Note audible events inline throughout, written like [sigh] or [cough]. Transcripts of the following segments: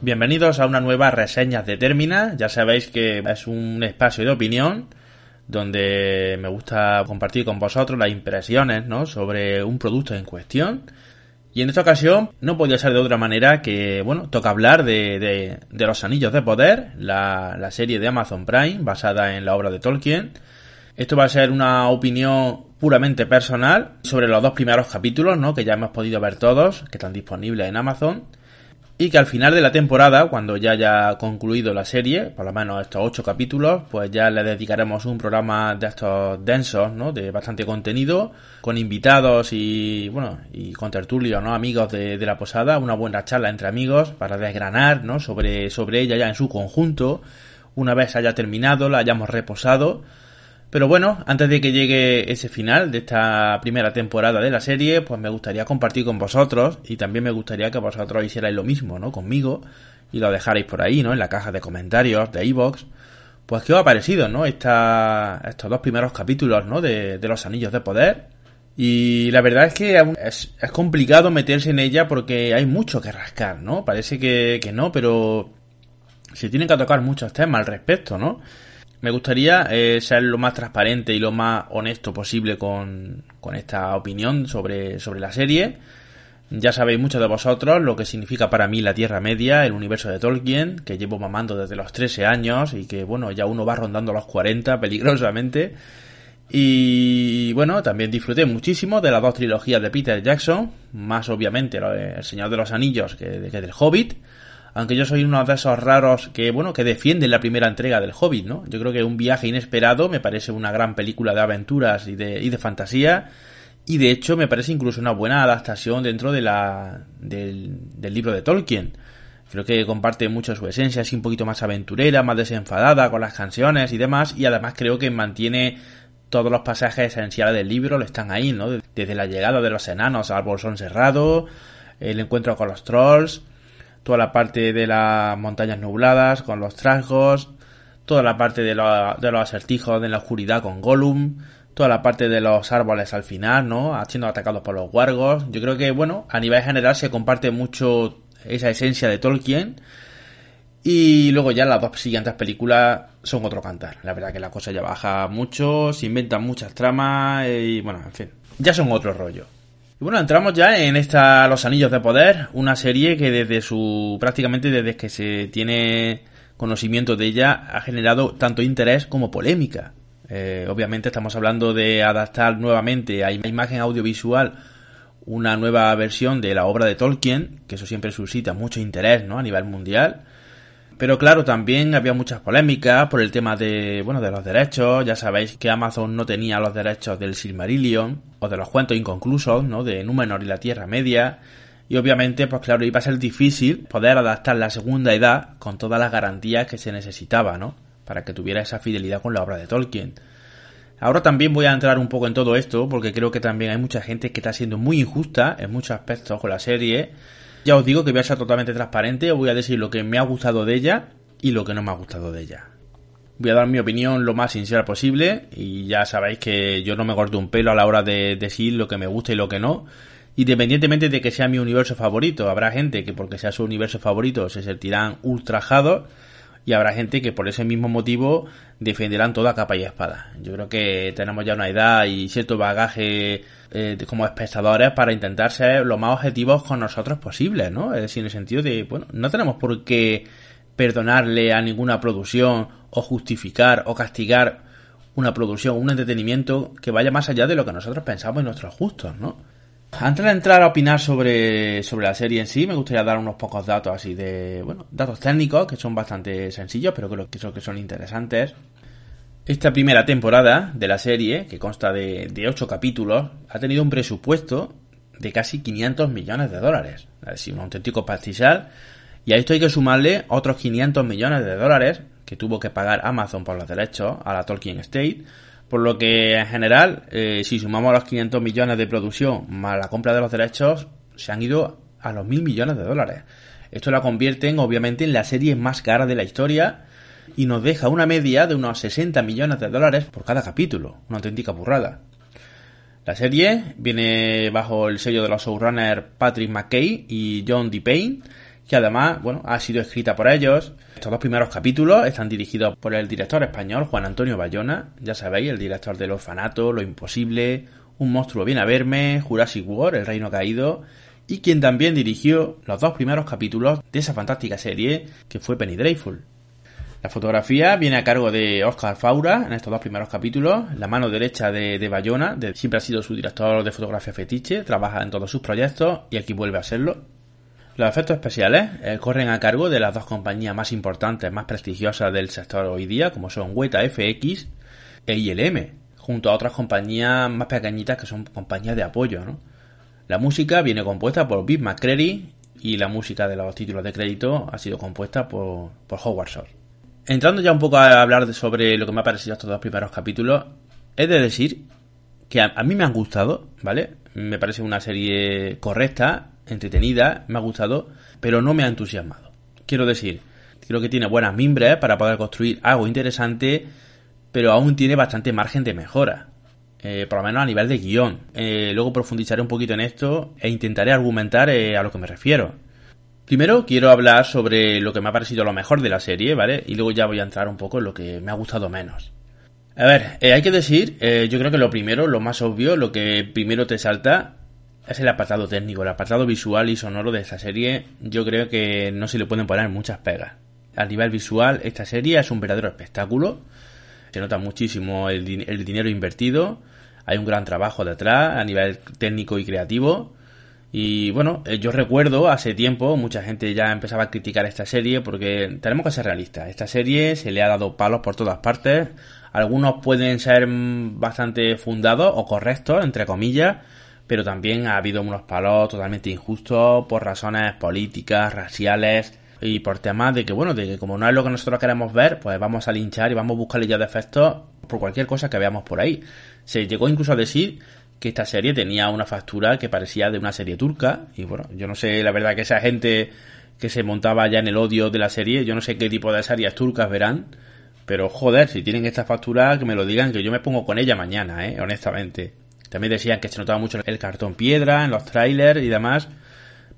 Bienvenidos a una nueva reseña de Termina. Ya sabéis que es un espacio de opinión donde me gusta compartir con vosotros las impresiones ¿no? sobre un producto en cuestión. Y en esta ocasión no podía ser de otra manera que, bueno, toca hablar de, de, Los Anillos de Poder, la, la serie de Amazon Prime basada en la obra de Tolkien. Esto va a ser una opinión puramente personal sobre los dos primeros capítulos, ¿no? Que ya hemos podido ver todos, que están disponibles en Amazon y que al final de la temporada, cuando ya haya concluido la serie, por lo menos estos ocho capítulos, pues ya le dedicaremos un programa de estos densos, ¿no? De bastante contenido, con invitados y, bueno, y con tertulios, ¿no? Amigos de, de, la posada, una buena charla entre amigos para desgranar, ¿no? Sobre, sobre ella ya en su conjunto, una vez haya terminado, la hayamos reposado, pero bueno, antes de que llegue ese final de esta primera temporada de la serie, pues me gustaría compartir con vosotros y también me gustaría que vosotros hicierais lo mismo, ¿no? Conmigo y lo dejarais por ahí, ¿no? En la caja de comentarios de iVoox. Pues qué os ha parecido, ¿no? Esta, estos dos primeros capítulos, ¿no? De, de los Anillos de Poder. Y la verdad es que es, es, complicado meterse en ella porque hay mucho que rascar, ¿no? Parece que, que no, pero se tienen que tocar muchos temas al respecto, ¿no? Me gustaría eh, ser lo más transparente y lo más honesto posible con, con esta opinión sobre, sobre la serie. Ya sabéis muchos de vosotros lo que significa para mí la Tierra Media, el universo de Tolkien, que llevo mamando desde los 13 años y que, bueno, ya uno va rondando los 40 [laughs] peligrosamente. Y bueno, también disfruté muchísimo de las dos trilogías de Peter Jackson, más obviamente El Señor de los Anillos que, que del Hobbit aunque yo soy uno de esos raros que, bueno, que defienden la primera entrega del Hobbit, ¿no? Yo creo que Un viaje inesperado me parece una gran película de aventuras y de, y de fantasía, y de hecho me parece incluso una buena adaptación dentro de la, del, del libro de Tolkien. Creo que comparte mucho su esencia, es un poquito más aventurera, más desenfadada con las canciones y demás, y además creo que mantiene todos los pasajes esenciales del libro, lo están ahí, ¿no? Desde la llegada de los enanos al bolsón cerrado, el encuentro con los trolls, toda la parte de las montañas nubladas con los trasgos, toda la parte de, de los acertijos en la oscuridad con Gollum, toda la parte de los árboles al final, ¿no? Siendo atacados por los wargos. Yo creo que, bueno, a nivel general se comparte mucho esa esencia de Tolkien. Y luego ya las dos siguientes películas son otro cantar. La verdad que la cosa ya baja mucho, se inventan muchas tramas y bueno, en fin, ya son otro rollo. Y bueno, entramos ya en esta Los Anillos de Poder, una serie que desde su prácticamente desde que se tiene conocimiento de ella ha generado tanto interés como polémica. Eh, obviamente estamos hablando de adaptar nuevamente a imagen audiovisual una nueva versión de la obra de Tolkien, que eso siempre suscita mucho interés ¿no? a nivel mundial. Pero claro, también había muchas polémicas por el tema de, bueno, de los derechos. Ya sabéis que Amazon no tenía los derechos del Silmarillion o de los cuentos inconclusos, ¿no? De Númenor y la Tierra Media. Y obviamente, pues claro, iba a ser difícil poder adaptar la segunda edad con todas las garantías que se necesitaba, ¿no? Para que tuviera esa fidelidad con la obra de Tolkien. Ahora también voy a entrar un poco en todo esto, porque creo que también hay mucha gente que está siendo muy injusta en muchos aspectos con la serie ya os digo que voy a ser totalmente transparente, os voy a decir lo que me ha gustado de ella y lo que no me ha gustado de ella. Voy a dar mi opinión lo más sincera posible y ya sabéis que yo no me corto un pelo a la hora de decir lo que me gusta y lo que no. Independientemente de que sea mi universo favorito, habrá gente que porque sea su universo favorito se sentirán ultrajados y habrá gente que por ese mismo motivo defenderán toda capa y espada. Yo creo que tenemos ya una edad y cierto bagaje eh, como espectadores para intentar ser lo más objetivos con nosotros posibles, ¿no? Es decir, en el sentido de, bueno, no tenemos por qué perdonarle a ninguna producción o justificar o castigar una producción, un entretenimiento que vaya más allá de lo que nosotros pensamos y nuestros gustos, ¿no? Antes de entrar a opinar sobre, sobre la serie en sí, me gustaría dar unos pocos datos así de, bueno, datos técnicos que son bastante sencillos, pero creo que son, interesantes. Esta primera temporada de la serie, que consta de, de 8 capítulos, ha tenido un presupuesto de casi 500 millones de dólares. Es decir, un auténtico pastizal. Y a esto hay que sumarle otros 500 millones de dólares que tuvo que pagar Amazon por los derechos a la Tolkien State. Por lo que en general, eh, si sumamos los 500 millones de producción más la compra de los derechos, se han ido a los mil millones de dólares. Esto la convierte obviamente en la serie más cara de la historia y nos deja una media de unos 60 millones de dólares por cada capítulo, una auténtica burrada. La serie viene bajo el sello de los showrunners Patrick McKay y John DePayne, que además, bueno, ha sido escrita por ellos. Estos dos primeros capítulos están dirigidos por el director español Juan Antonio Bayona, ya sabéis, el director del Orfanato, Lo Imposible, Un monstruo viene a verme, Jurassic World, El Reino Caído, y quien también dirigió los dos primeros capítulos de esa fantástica serie que fue Penny Dreadful. La fotografía viene a cargo de Oscar Faura en estos dos primeros capítulos. La mano derecha de, Bayona, de, siempre ha sido su director de fotografía fetiche, trabaja en todos sus proyectos y aquí vuelve a serlo. Los efectos especiales eh, corren a cargo de las dos compañías más importantes, más prestigiosas del sector hoy día, como son Weta FX e ILM, junto a otras compañías más pequeñitas que son compañías de apoyo. La música viene compuesta por Bill McCready y la música de los títulos de crédito ha sido compuesta por, por Howard Shore. Entrando ya un poco a hablar sobre lo que me ha parecido estos dos primeros capítulos, he de decir que a, mí me han gustado, ¿vale? Me parece una serie correcta, entretenida, me ha gustado, pero no me ha entusiasmado. Quiero decir, creo que tiene buenas mimbres para poder construir algo interesante, pero aún tiene bastante margen de mejora. Eh, por lo menos a nivel de guion. Eh, luego profundizaré un poquito en esto e intentaré argumentar eh, a lo que me refiero. Primero quiero hablar sobre lo que me ha parecido lo mejor de la serie, ¿vale? Y luego ya voy a entrar un poco en lo que me ha gustado menos. A ver, hay que decir, yo creo que lo primero, lo más obvio, lo que primero te salta es el apartado técnico, el apartado visual y sonoro de esta serie. Yo creo que no se le pueden poner muchas pegas. A nivel visual, esta serie es un verdadero espectáculo. Se nota muchísimo el, el dinero invertido. Hay un gran trabajo detrás a nivel técnico y creativo. Y bueno, eh, yo recuerdo hace tiempo, mucha gente ya empezaba a criticar esta serie porque tenemos que ser realistas. Esta serie se le ha dado palos por todas partes. Algunos pueden ser bastante fundados o correctos, entre comillas, pero también ha habido unos palos totalmente injustos por razones políticas, raciales y por temas de que, bueno, de que como no es lo que nosotros queremos ver, pues vamos a linchar y vamos a buscarle ya defectos por cualquier cosa que veamos por ahí. Se llegó incluso a decir que esta serie tenía una factura que parecía de una serie turca. Y bueno, yo no sé, la verdad que esa gente que se montaba ya en el odio de la serie, yo no sé qué tipo de series turcas verán. Pero joder, si tienen esta factura, que me lo digan, que yo me pongo con ella mañana, eh, honestamente. También decían que se notaba mucho el cartón piedra en los trailers y demás.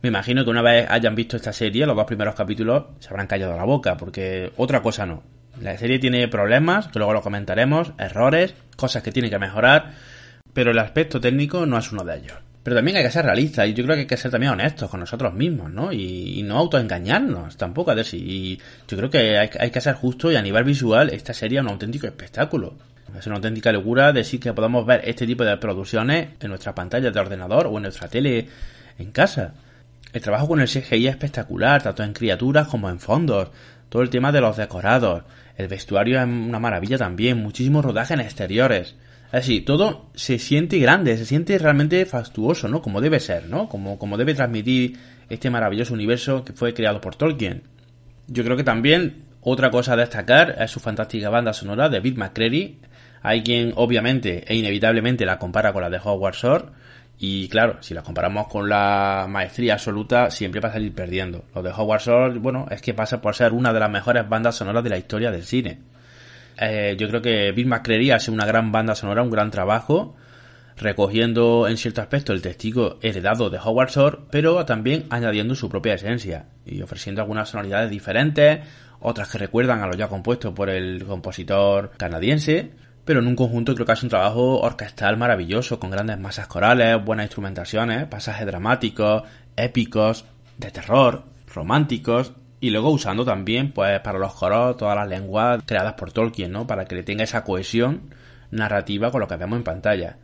Me imagino que una vez hayan visto esta serie, los dos primeros capítulos, se habrán callado la boca, porque otra cosa no. La serie tiene problemas, que luego lo comentaremos, errores, cosas que tiene que mejorar pero el aspecto técnico no es uno de ellos. Pero también hay que ser realistas y yo creo que hay que ser también honestos con nosotros mismos, ¿no? Y, no autoengañarnos tampoco. A ver, si yo creo que hay, que ser justo y a nivel visual esta sería un auténtico espectáculo. Es una auténtica locura decir que podamos ver este tipo de producciones en nuestra pantalla de ordenador o en nuestra tele en casa. El trabajo con el CGI es espectacular, tanto en criaturas como en fondos. Todo el tema de los decorados. El vestuario es una maravilla también. Muchísimos rodajes en exteriores. Así, todo se siente grande, se siente realmente fastuoso, ¿no? Como debe ser, ¿no? Como, como debe transmitir este maravilloso universo que fue creado por Tolkien. Yo creo que también otra cosa a destacar es su fantástica banda sonora de Bill McCready. Hay quien obviamente e inevitablemente la compara con la de Howard Shore. Y claro, si la comparamos con la maestría absoluta, siempre va a salir perdiendo. Lo de Howard Shore, bueno, es que pasa por ser una de las mejores bandas sonoras de la historia del cine. Eh, yo creo que Bill McCreary hace una gran banda sonora, un gran trabajo, recogiendo en cierto aspecto el testigo heredado de Howard Shore, pero también añadiendo su propia esencia y ofreciendo algunas sonoridades diferentes, otras que recuerdan a lo ya compuesto por el compositor canadiense, pero en un conjunto creo que hace un trabajo orquestal maravilloso, con grandes masas corales, buenas instrumentaciones, pasajes dramáticos, épicos, de terror, románticos y luego usando también, pues, para los coros todas las lenguas creadas por Tolkien, ¿no? Para que le tenga esa cohesión narrativa con lo que vemos en pantalla.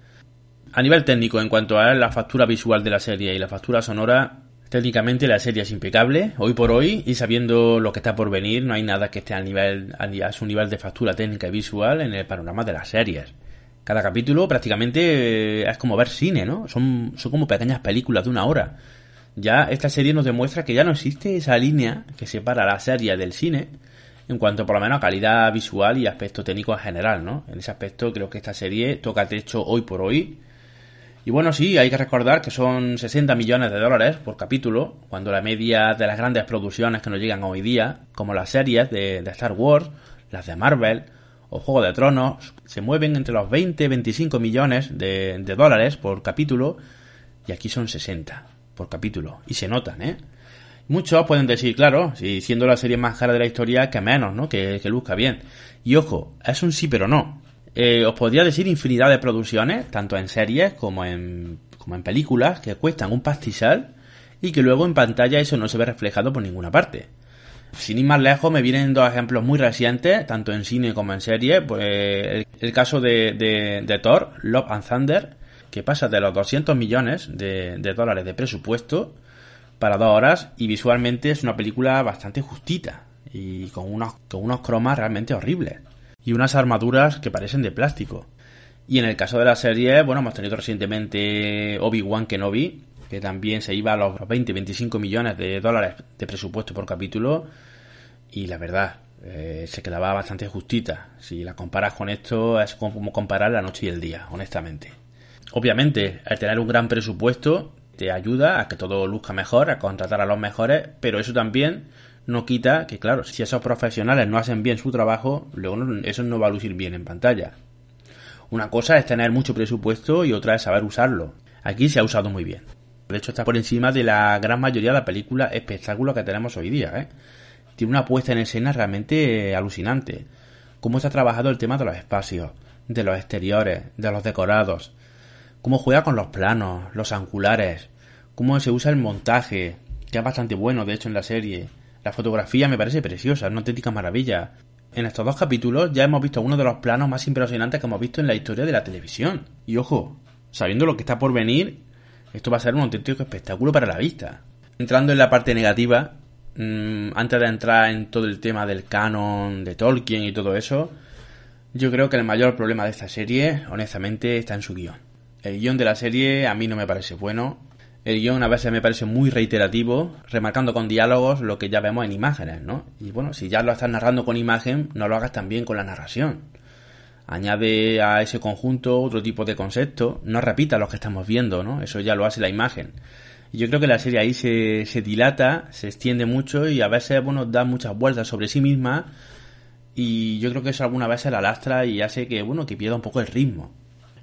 A nivel técnico, en cuanto a la factura visual de la serie y la factura sonora, técnicamente la serie es impecable, hoy por hoy, y sabiendo lo que está por venir, no hay nada que esté al nivel, a su nivel de factura técnica y visual en el panorama de las series. Cada capítulo prácticamente eh, es como ver cine, ¿no? Son, son como pequeñas películas de una hora ya esta serie nos demuestra que ya no existe esa línea que separa la serie del cine en cuanto por lo menos a calidad visual y aspecto técnico en general, ¿no? En ese aspecto creo que esta serie toca techo hoy por hoy. Y bueno, sí, hay que recordar que son 60 millones de dólares por capítulo, cuando la media de las grandes producciones que nos llegan hoy día, como las series de, Star Wars, las de Marvel o Juego de Tronos, se mueven entre los 20 y 25 millones de, de dólares por capítulo, y aquí son 60 por capítulo. Y se notan, ¿eh? Muchos pueden decir, claro, si siendo la serie más cara de la historia, que menos, ¿no? Que, que luzca bien. Y ojo, es un sí pero no. Eh, os podría decir infinidad de producciones, tanto en series como en, como en películas, que cuestan un pastizal y que luego en pantalla eso no se ve reflejado por ninguna parte. Sin ir más lejos, me vienen dos ejemplos muy recientes, tanto en cine como en serie. Pues el, caso de, de, Thor, Love and Thunder, que pasa de los 200 millones de, de dólares de presupuesto para dos horas y visualmente es una película bastante justita y con unos, con unos cromas realmente horribles y unas armaduras que parecen de plástico. Y en el caso de la serie, bueno, hemos tenido recientemente Obi-Wan Kenobi, que también se iba a los 20-25 millones de dólares de presupuesto por capítulo y la verdad, eh, se quedaba bastante justita. Si la comparas con esto, es como comparar la noche y el día, honestamente. Obviamente, al tener un gran presupuesto, te ayuda a que todo luzca mejor, a contratar a los mejores, pero eso también no quita que, claro, si esos profesionales no hacen bien su trabajo, luego eso no va a lucir bien en pantalla. Una cosa es tener mucho presupuesto y otra es saber usarlo. Aquí se ha usado muy bien. De hecho, está por encima de la gran mayoría de las películas espectáculos que tenemos hoy día. ¿eh? Tiene una puesta en escena realmente alucinante. Cómo está trabajado el tema de los espacios, de los exteriores, de los decorados, cómo juega con los planos, los angulares, cómo se usa el montaje, que es bastante bueno de hecho en la serie. La fotografía me parece preciosa, una auténtica maravilla. En estos dos capítulos ya hemos visto uno de los planos más impresionantes que hemos visto en la historia de la televisión. Y ojo, sabiendo lo que está por venir, esto va a ser un auténtico espectáculo para la vista. Entrando en la parte negativa, mmm, antes de entrar en todo el tema del canon de Tolkien y todo eso, yo creo que el mayor problema de esta serie, honestamente, está en su guion. El guion de la serie a mí no me parece bueno. El guion a veces me parece muy reiterativo, remarcando con diálogos lo que ya vemos en imágenes, ¿no? Y bueno, si ya lo estás narrando con imagen, no lo hagas también con la narración. Añade a ese conjunto otro tipo de conceptos, no repita los que estamos viendo, ¿no? Eso ya lo hace la imagen. Y yo creo que la serie ahí se, se dilata, se extiende mucho y a veces, bueno, da muchas vueltas sobre sí misma y yo creo que eso alguna vez se la lastra y hace que, bueno, que pierda un poco el ritmo.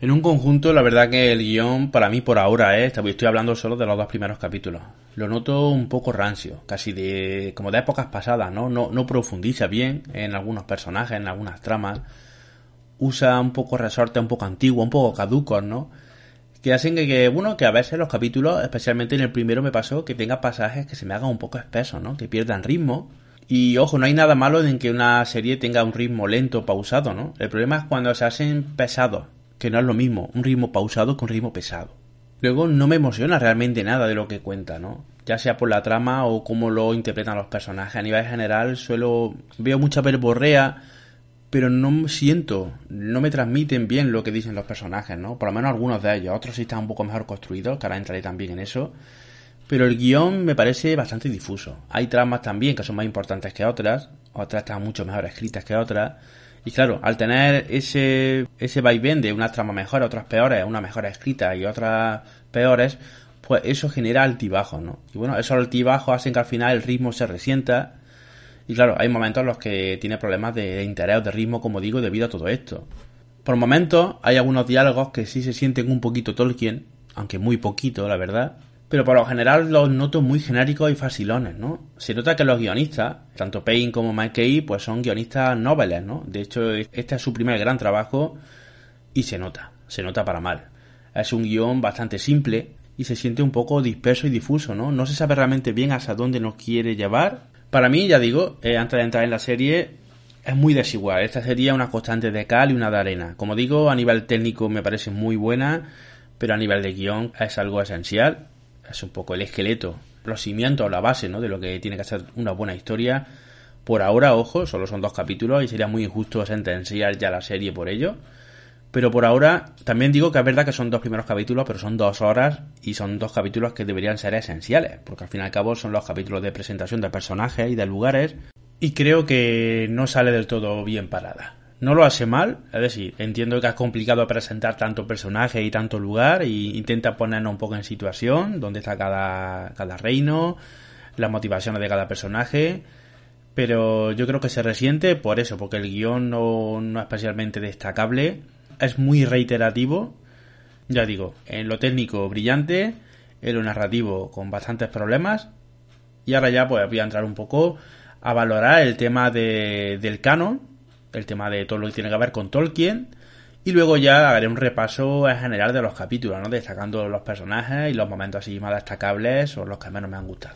En un conjunto, la verdad que el guion, para mí por ahora, ¿eh? estoy hablando solo de los dos primeros capítulos. Lo noto un poco rancio, casi de como de épocas pasadas, ¿no? No, profundiza bien en algunos personajes, en algunas tramas. Usa un poco resorte un poco antiguo, un poco caducos, ¿no? Que hacen que, que, bueno, que a veces los capítulos, especialmente en el primero me pasó, que tenga pasajes que se me hagan un poco espesos, ¿no? Que pierdan ritmo. Y ojo, no hay nada malo en que una serie tenga un ritmo lento, pausado, ¿no? El problema es cuando se hacen pesados que no es lo mismo un ritmo pausado un ritmo pesado. Luego no me emociona realmente nada de lo que cuenta, ¿no? Ya sea por la trama o cómo lo interpretan los personajes. A nivel general suelo veo mucha verborrea, pero no siento, no me transmiten bien lo que dicen los personajes, ¿no? Por lo menos algunos de ellos. Otros sí están un poco mejor construidos, que ahora entraré también en eso. Pero el guion me parece bastante difuso. Hay tramas también que son más importantes que otras, otras están mucho mejor escritas que otras y claro, al tener ese, ese vaivén de unas tramas mejores, otras peores, unas mejores escritas y otras peores, pues eso genera altibajos, ¿no? Y bueno, esos altibajos hacen que al final el ritmo se resienta. Y claro, hay momentos en los que tiene problemas de interés o de ritmo, como digo, debido a todo esto. Por momentos hay algunos diálogos que sí se sienten un poquito Tolkien, aunque muy poquito, la verdad pero por lo general los noto muy genéricos y facilones, ¿no? Se nota que los guionistas, tanto Payne como Mike pues son guionistas noveles, ¿no? De hecho, este es su primer gran trabajo y se nota, se nota para mal. Es un guion bastante simple y se siente un poco disperso y difuso, ¿no? No se sabe realmente bien hasta dónde nos quiere llevar. Para mí, ya digo, eh, antes de entrar en la serie, es muy desigual. Esta sería una constante de cal y una de arena. Como digo, a nivel técnico me parece muy buena, pero a nivel de guion es algo esencial es un poco el esqueleto, los cimientos, la base, ¿no? De lo que tiene que ser una buena historia. Por ahora, ojo, solo son dos capítulos y sería muy injusto sentenciar ya la serie por ello. Pero por ahora, también digo que es verdad que son dos primeros capítulos, pero son dos horas y son dos capítulos que deberían ser esenciales, porque al fin y al cabo son los capítulos de presentación de personajes y de lugares, y creo que no sale del todo bien parada no lo hace mal, es decir, entiendo que es complicado presentar tanto personaje y tanto lugar y intenta ponernos un poco en situación, dónde está cada, cada reino, las motivaciones de cada personaje, pero yo creo que se resiente por eso, porque el guion no, no es especialmente destacable, es muy reiterativo, ya digo, en lo técnico brillante, en lo narrativo con bastantes problemas, Y ahora ya pues voy a entrar un poco a valorar el tema de, del canon, el tema de todo lo que tiene que ver con Tolkien, y luego ya haré un repaso en general de los capítulos, ¿no? Destacando los personajes y los momentos así más destacables o los que menos me han gustado.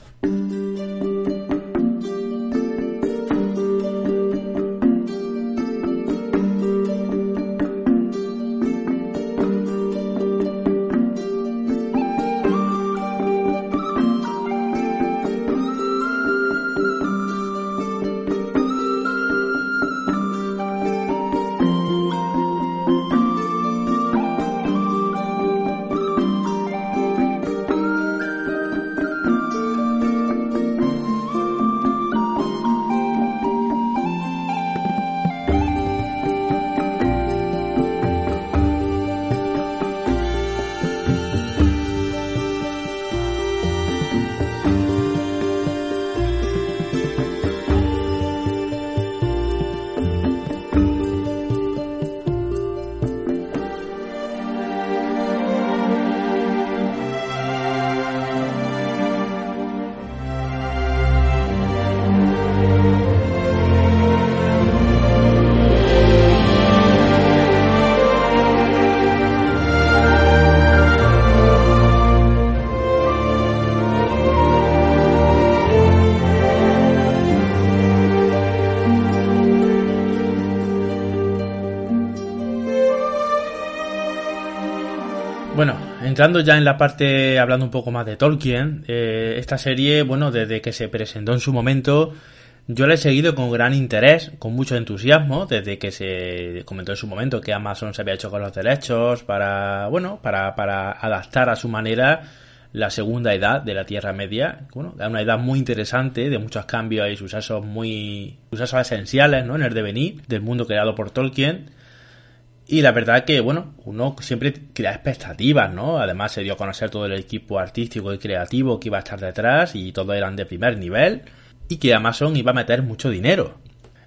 Entrando ya en la parte, hablando un poco más de Tolkien, eh, esta serie, bueno, desde que se presentó en su momento, yo la he seguido con gran interés, con mucho entusiasmo, desde que se comentó en su momento que Amazon se había hecho con los derechos para, bueno, para, para adaptar a su manera la segunda edad de la Tierra Media, bueno, una edad muy interesante, de muchos cambios y sucesos muy, sucesos esenciales, ¿no? En el devenir del mundo creado por Tolkien y la verdad que, bueno, uno siempre crea expectativas, ¿no? Además se dio a conocer todo el equipo artístico y creativo que iba a estar detrás y todos eran de primer nivel y que Amazon iba a meter mucho dinero.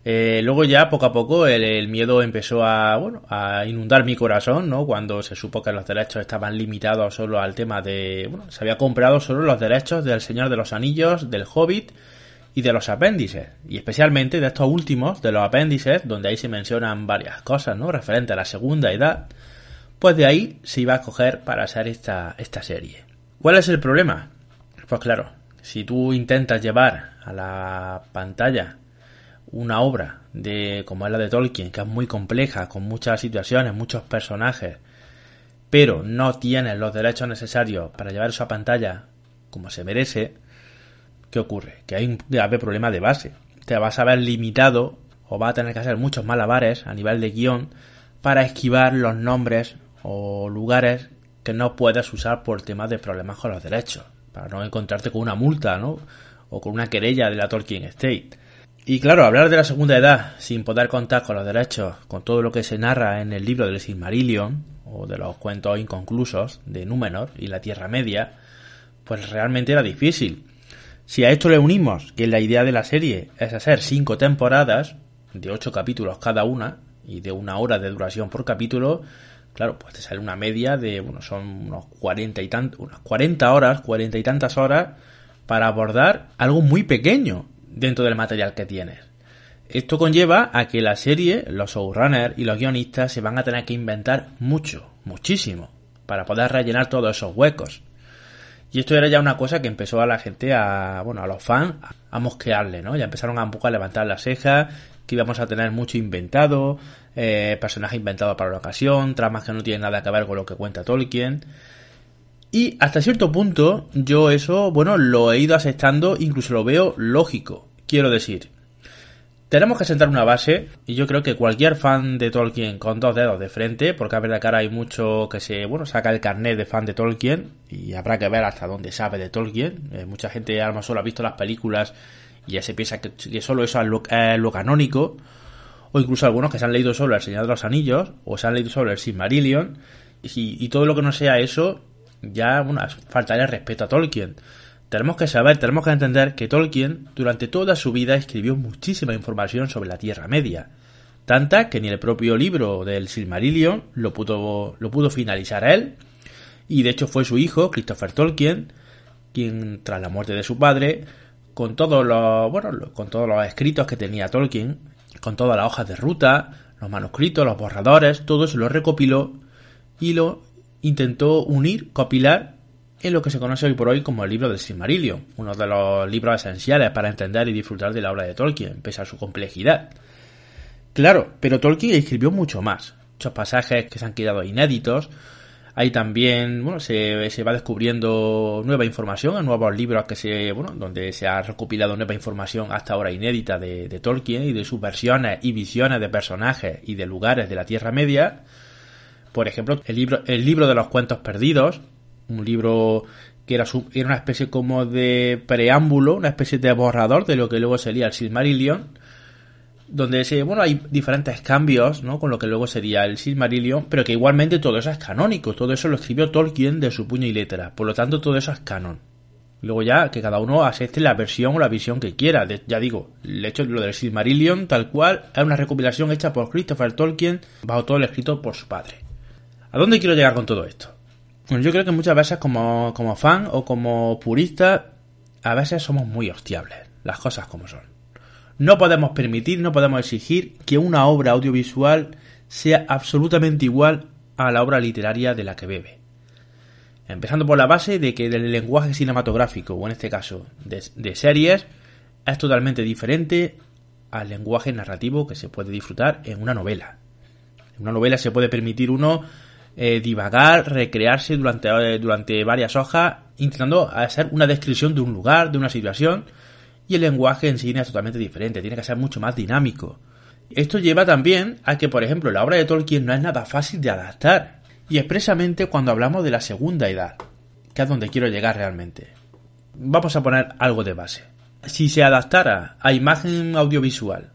Eh, luego ya poco a poco el, miedo empezó a, bueno, a inundar mi corazón, ¿no? Cuando se supo que los derechos estaban limitados solo al tema de, bueno, se había comprado solo los derechos del Señor de los Anillos, del Hobbit y de los apéndices, y especialmente de estos últimos, de los apéndices, donde ahí se mencionan varias cosas, ¿no? Referente a la segunda edad, pues de ahí se iba a coger para hacer esta, esta serie. ¿Cuál es el problema? Pues claro, si tú intentas llevar a la pantalla una obra de como es la de Tolkien, que es muy compleja, con muchas situaciones, muchos personajes, pero no tienes los derechos necesarios para llevar eso a pantalla como se merece, ¿qué ocurre? Que hay un grave problema de base. Te vas a ver limitado o vas a tener que hacer muchos malabares a nivel de guion para esquivar los nombres o lugares que no puedes usar por temas de problemas con los derechos. Para no encontrarte con una multa, ¿no? O con una querella de la Tolkien State. Y claro, hablar de la segunda edad sin poder contar con los derechos, con todo lo que se narra en el libro del Silmarillion, o de los cuentos inconclusos de Númenor y la Tierra Media, pues realmente era difícil. Si a esto le unimos que la idea de la serie es hacer cinco temporadas de ocho capítulos cada una y de una hora de duración por capítulo, claro, pues te sale una media de, bueno, son unos cuarenta y tantos, unas 40 horas, cuarenta y tantas horas para abordar algo muy pequeño dentro del material que tienes. Esto conlleva a que la serie, los showrunners y los guionistas se van a tener que inventar mucho, muchísimo, para poder rellenar todos esos huecos. Y esto era ya una cosa que empezó a la gente a, bueno, a los fans a mosquearle, ¿no? Ya empezaron a un poco a levantar las cejas, que íbamos a tener mucho inventado, eh, personajes inventados para la ocasión, tramas que no tienen nada que ver con lo que cuenta Tolkien. Y hasta cierto punto yo eso, bueno, lo he ido aceptando, incluso lo veo lógico. Quiero decir, tenemos que sentar una base y yo creo que cualquier fan de Tolkien con dos dedos de frente, porque a ver de cara hay mucho que se, bueno, saca el carnet de fan de Tolkien y habrá que ver hasta dónde sabe de Tolkien. Eh, mucha gente a lo mejor solo ha visto las películas y ya se piensa que, solo eso es lo, canónico, o incluso algunos que se han leído solo El Señor de los Anillos o se han leído solo el Silmarillion y, y todo lo que no sea eso ya, bueno, faltaría respeto a Tolkien. Tenemos que saber, tenemos que entender que Tolkien durante toda su vida escribió muchísima información sobre la Tierra Media, tanta que ni el propio libro del Silmarillion lo pudo, lo pudo finalizar él, y de hecho fue su hijo, Christopher Tolkien, quien tras la muerte de su padre con todos los, bueno, con todos los escritos que tenía Tolkien, con todas las hojas de ruta, los manuscritos, los borradores, todo eso lo recopiló y lo intentó unir, copilar en lo que se conoce hoy por hoy como el libro del Silmarillion, uno de los libros esenciales para entender y disfrutar de la obra de Tolkien, pese a su complejidad. Claro, pero Tolkien escribió mucho más, muchos pasajes que se han quedado inéditos, hay también, bueno, se, se, va descubriendo nueva información nuevos libros que se, bueno, donde se ha recopilado nueva información hasta ahora inédita de, de, Tolkien y de sus versiones y visiones de personajes y de lugares de la Tierra Media. Por ejemplo, el libro, el libro de los cuentos perdidos, un libro que era, era una especie como de preámbulo, una especie de borrador de lo que luego sería el Silmarillion donde se, bueno, hay diferentes cambios, ¿no? Con lo que luego sería el Silmarillion, pero que igualmente todo eso es canónico, todo eso lo escribió Tolkien de su puño y letra, por lo tanto todo eso es canon. Luego ya que cada uno acepte la versión o la visión que quiera. ya digo, el hecho lo del Silmarillion tal cual es una recopilación hecha por Christopher Tolkien bajo todo el escrito por su padre. ¿A dónde quiero llegar con todo esto? Bueno, yo creo que muchas veces como, como fan o como purista, a veces somos muy hostiables, las cosas como son. No podemos permitir, no podemos exigir que una obra audiovisual sea absolutamente igual a la obra literaria de la que bebe. Empezando por la base de que el lenguaje cinematográfico, o en este caso de, series, es totalmente diferente al lenguaje narrativo que se puede disfrutar en una novela. En una novela se puede permitir uno eh, divagar, recrearse durante, eh, durante varias hojas, intentando hacer una descripción de un lugar, de una situación, y el lenguaje en cine es totalmente diferente, tiene que ser mucho más dinámico. Esto lleva también a que, por ejemplo, la obra de Tolkien no es nada fácil de adaptar, y expresamente cuando hablamos de la segunda edad, que es donde quiero llegar realmente. Vamos a poner algo de base. Si se adaptara a imagen audiovisual,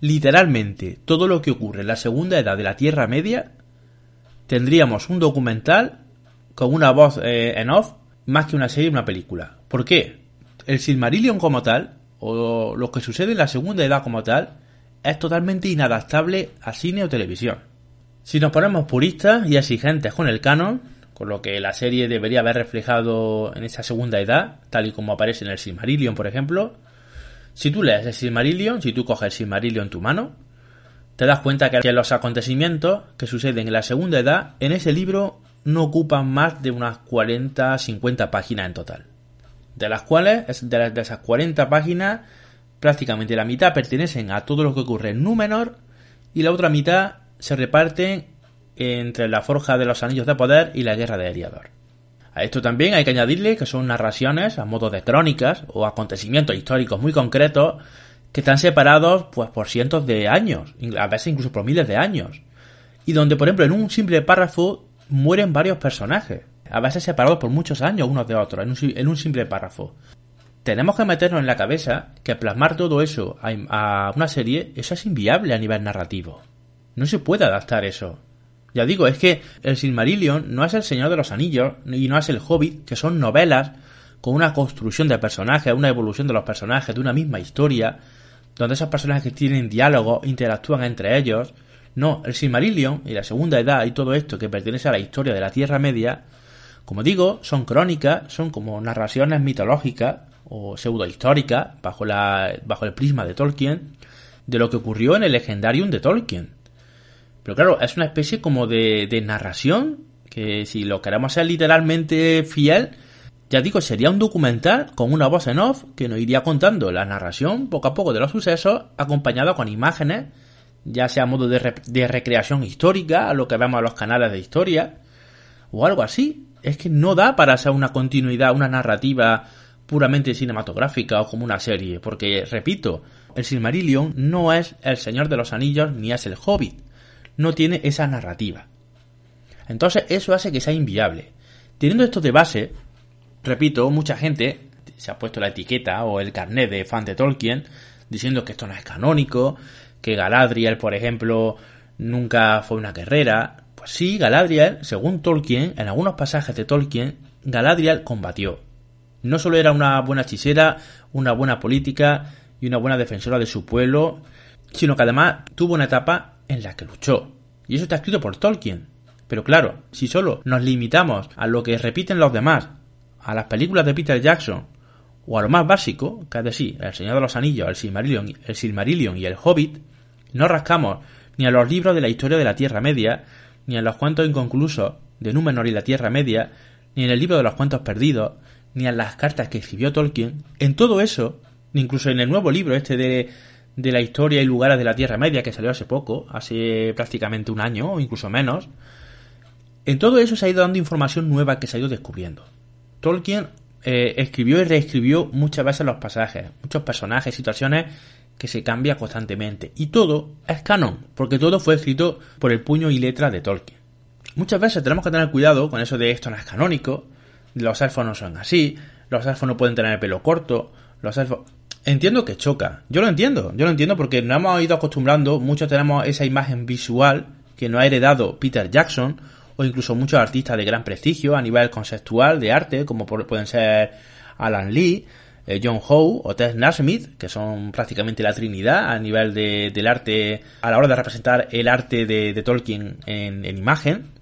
literalmente todo lo que ocurre en la segunda edad de la Tierra Media, tendríamos un documental con una voz eh, en off más que una serie o una película. ¿Por qué? el Silmarillion como tal, o lo que sucede en la segunda edad como tal, es totalmente inadaptable a cine o televisión. Si nos ponemos puristas y exigentes con el canon, con lo que la serie debería haber reflejado en esa segunda edad, tal y como aparece en el Silmarillion, por ejemplo, si tú lees el Silmarillion, si tú coges el Silmarillion en tu mano, te das cuenta que los acontecimientos que suceden en la segunda edad en ese libro no ocupan más de unas 40-50 páginas en total de las cuales, de, esas 40 páginas, prácticamente la mitad pertenecen a todo lo que ocurre en Númenor y la otra mitad se reparten entre la Forja de los Anillos de Poder y la Guerra de Eriador. A esto también hay que añadirle que son narraciones a modo de crónicas o acontecimientos históricos muy concretos que están separados pues por cientos de años, a veces incluso por miles de años, y donde por ejemplo en un simple párrafo mueren varios personajes a veces separados por muchos años unos de otros, en un, simple párrafo. Tenemos que meternos en la cabeza que plasmar todo eso a, una serie, eso es inviable a nivel narrativo. No se puede adaptar eso. Ya digo, es que el Silmarillion no es el Señor de los Anillos y no es el Hobbit, que son novelas con una construcción de personajes, una evolución de los personajes, de una misma historia, donde esos personajes tienen diálogo, interactúan entre ellos. No, el Silmarillion y la Segunda Edad y todo esto que pertenece a la historia de la Tierra Media como digo, son crónicas, son como narraciones mitológicas o pseudohistóricas bajo, la, bajo el prisma de Tolkien de lo que ocurrió en el Legendarium de Tolkien. Pero claro, es una especie como de, de narración que si lo queremos ser literalmente fiel, ya digo, sería un documental con una voz en off que nos iría contando la narración poco a poco de los sucesos, acompañado con imágenes, ya sea a modo de, de recreación histórica, a lo que vemos en los canales de historia, o algo así es que no da para ser una continuidad, una narrativa puramente cinematográfica o como una serie, porque, repito, el Silmarillion no es el Señor de los Anillos ni es el Hobbit, no tiene esa narrativa. Entonces eso hace que sea inviable. Teniendo esto de base, repito, mucha gente se ha puesto la etiqueta o el carnet de fan de Tolkien diciendo que esto no es canónico, que Galadriel, por ejemplo, nunca fue una guerrera, pues sí, Galadriel, según Tolkien, en algunos pasajes de Tolkien, Galadriel combatió. No solo era una buena hechicera, una buena política y una buena defensora de su pueblo, sino que además tuvo una etapa en la que luchó. Y eso está escrito por Tolkien. Pero claro, si solo nos limitamos a lo que repiten los demás, a las películas de Peter Jackson o a lo más básico, que es decir, El Señor de los Anillos, el Silmarillion, el Silmarillion y el Hobbit, no rascamos ni a los libros de la historia de la Tierra Media, ni a los cuentos inconclusos de Númenor y la Tierra Media, ni en el libro de los cuentos perdidos, ni en las cartas que escribió Tolkien. En todo eso, incluso en el nuevo libro este de, de la historia y lugares de la Tierra Media que salió hace poco, hace prácticamente un año o incluso menos, en todo eso se ha ido dando información nueva que se ha ido descubriendo. Tolkien eh, escribió y reescribió muchas veces los pasajes, muchos personajes, situaciones que se cambia constantemente. Y todo es canon, porque todo fue escrito por el puño y letra de Tolkien. Muchas veces tenemos que tener cuidado con eso de esto no es canónico, los elfos no son así, los elfos no pueden tener el pelo corto, los elfos... Entiendo que choca, yo lo entiendo, yo lo entiendo porque nos hemos ido acostumbrando, muchos tenemos esa imagen visual que nos ha heredado Peter Jackson o incluso muchos artistas de gran prestigio a nivel conceptual de arte, como pueden ser Alan Lee, eh, John Howe o Ted Nasmith, que son prácticamente la trinidad a nivel de, del arte, a la hora de representar el arte de, Tolkien en, imagen.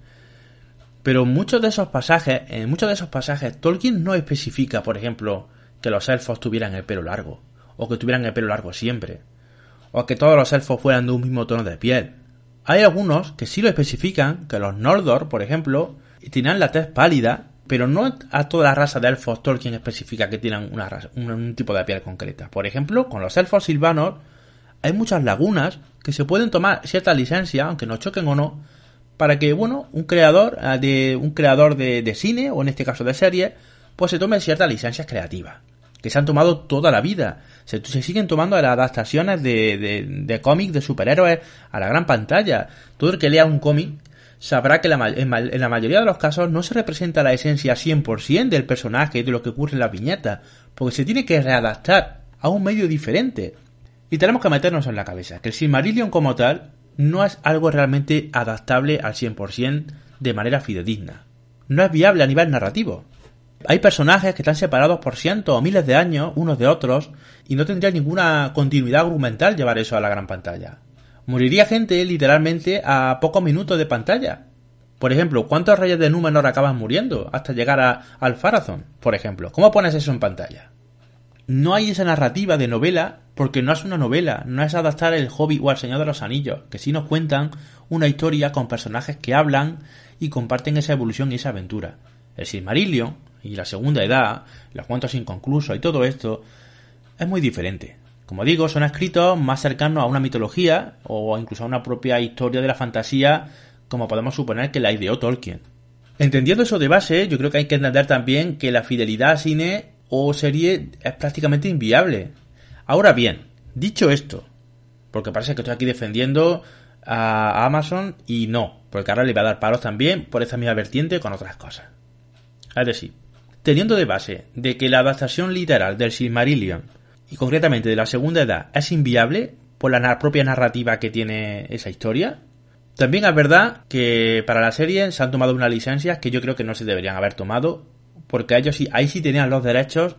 Pero muchos de esos pasajes, en muchos de esos pasajes, Tolkien no especifica, por ejemplo, que los elfos tuvieran el pelo largo, o que tuvieran el pelo largo siempre, o que todos los elfos fueran de un mismo tono de piel, hay algunos que sí lo especifican, que los Noldor, por ejemplo, tienen la tez pálida, pero no a toda la raza de elfos Tolkien especifica que tienen una un, tipo de piel concreta. Por ejemplo, con los elfos silvanos hay muchas lagunas que se pueden tomar cierta licencia, aunque no choquen o no, para que, bueno, un creador eh, de un creador de, de cine, o en este caso de serie, pues se tome ciertas licencias creativas que se han tomado toda la vida. Se, siguen tomando las adaptaciones de, cómics de superhéroes a la gran pantalla. Todo el que lea un cómic sabrá que la, en, la mayoría de los casos no se representa la esencia 100% del personaje y de lo que ocurre en la viñeta, porque se tiene que readaptar a un medio diferente. Y tenemos que meternos en la cabeza que el Silmarillion como tal no es algo realmente adaptable al 100% de manera fidedigna. No es viable a nivel narrativo. Hay personajes que están separados por cientos o miles de años unos de otros y no tendría ninguna continuidad argumental llevar eso a la gran pantalla. Moriría gente literalmente a pocos minutos de pantalla. Por ejemplo, ¿cuántos reyes de Númenor acaban muriendo hasta llegar a, al Farazón? Por ejemplo, ¿cómo pones eso en pantalla? No hay esa narrativa de novela porque no es una novela, no es adaptar el hobby o al Señor de los Anillos, que sí nos cuentan una historia con personajes que hablan y comparten esa evolución y esa aventura. El Silmarillion y la segunda edad, los cuentos inconclusos y todo esto, es muy diferente. Como digo, son escritos más cercanos a una mitología o incluso a una propia historia de la fantasía, como podemos suponer que la ideó Tolkien. Entendiendo eso de base, yo creo que hay que entender también que la fidelidad a cine o serie es prácticamente inviable. Ahora bien, dicho esto, porque parece que estoy aquí defendiendo a Amazon y no, porque ahora le voy a dar palos también por esta misma vertiente con otras cosas. Es decir, teniendo de base de que la adaptación literal del Silmarillion y concretamente de la segunda edad es inviable por la propia narrativa que tiene esa historia, también es verdad que para la serie se han tomado unas licencias que yo creo que no se deberían haber tomado, porque ellos sí, ahí sí tenían los derechos,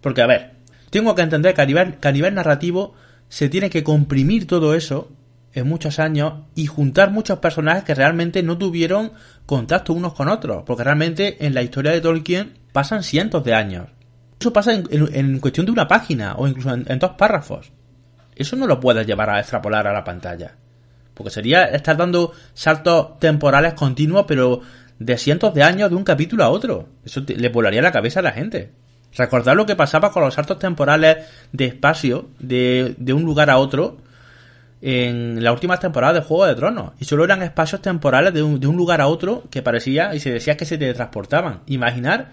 porque a ver, tengo que entender que a nivel, que a nivel narrativo se tiene que comprimir todo eso en muchos años y juntar muchos personajes que realmente no tuvieron contacto unos con otros, porque realmente en la historia de Tolkien pasan cientos de años. Eso pasa en, cuestión de una página o incluso en, dos párrafos. Eso no lo puedes llevar a extrapolar a la pantalla. Porque sería estar dando saltos temporales continuos, pero de cientos de años de un capítulo a otro. Eso le volaría la cabeza a la gente. Recordar lo que pasaba con los saltos temporales de espacio de, de un lugar a otro en la última temporada de Juego de Tronos. Y solo eran espacios temporales de un, de un lugar a otro que parecía y se decía que se teletransportaban. Imaginar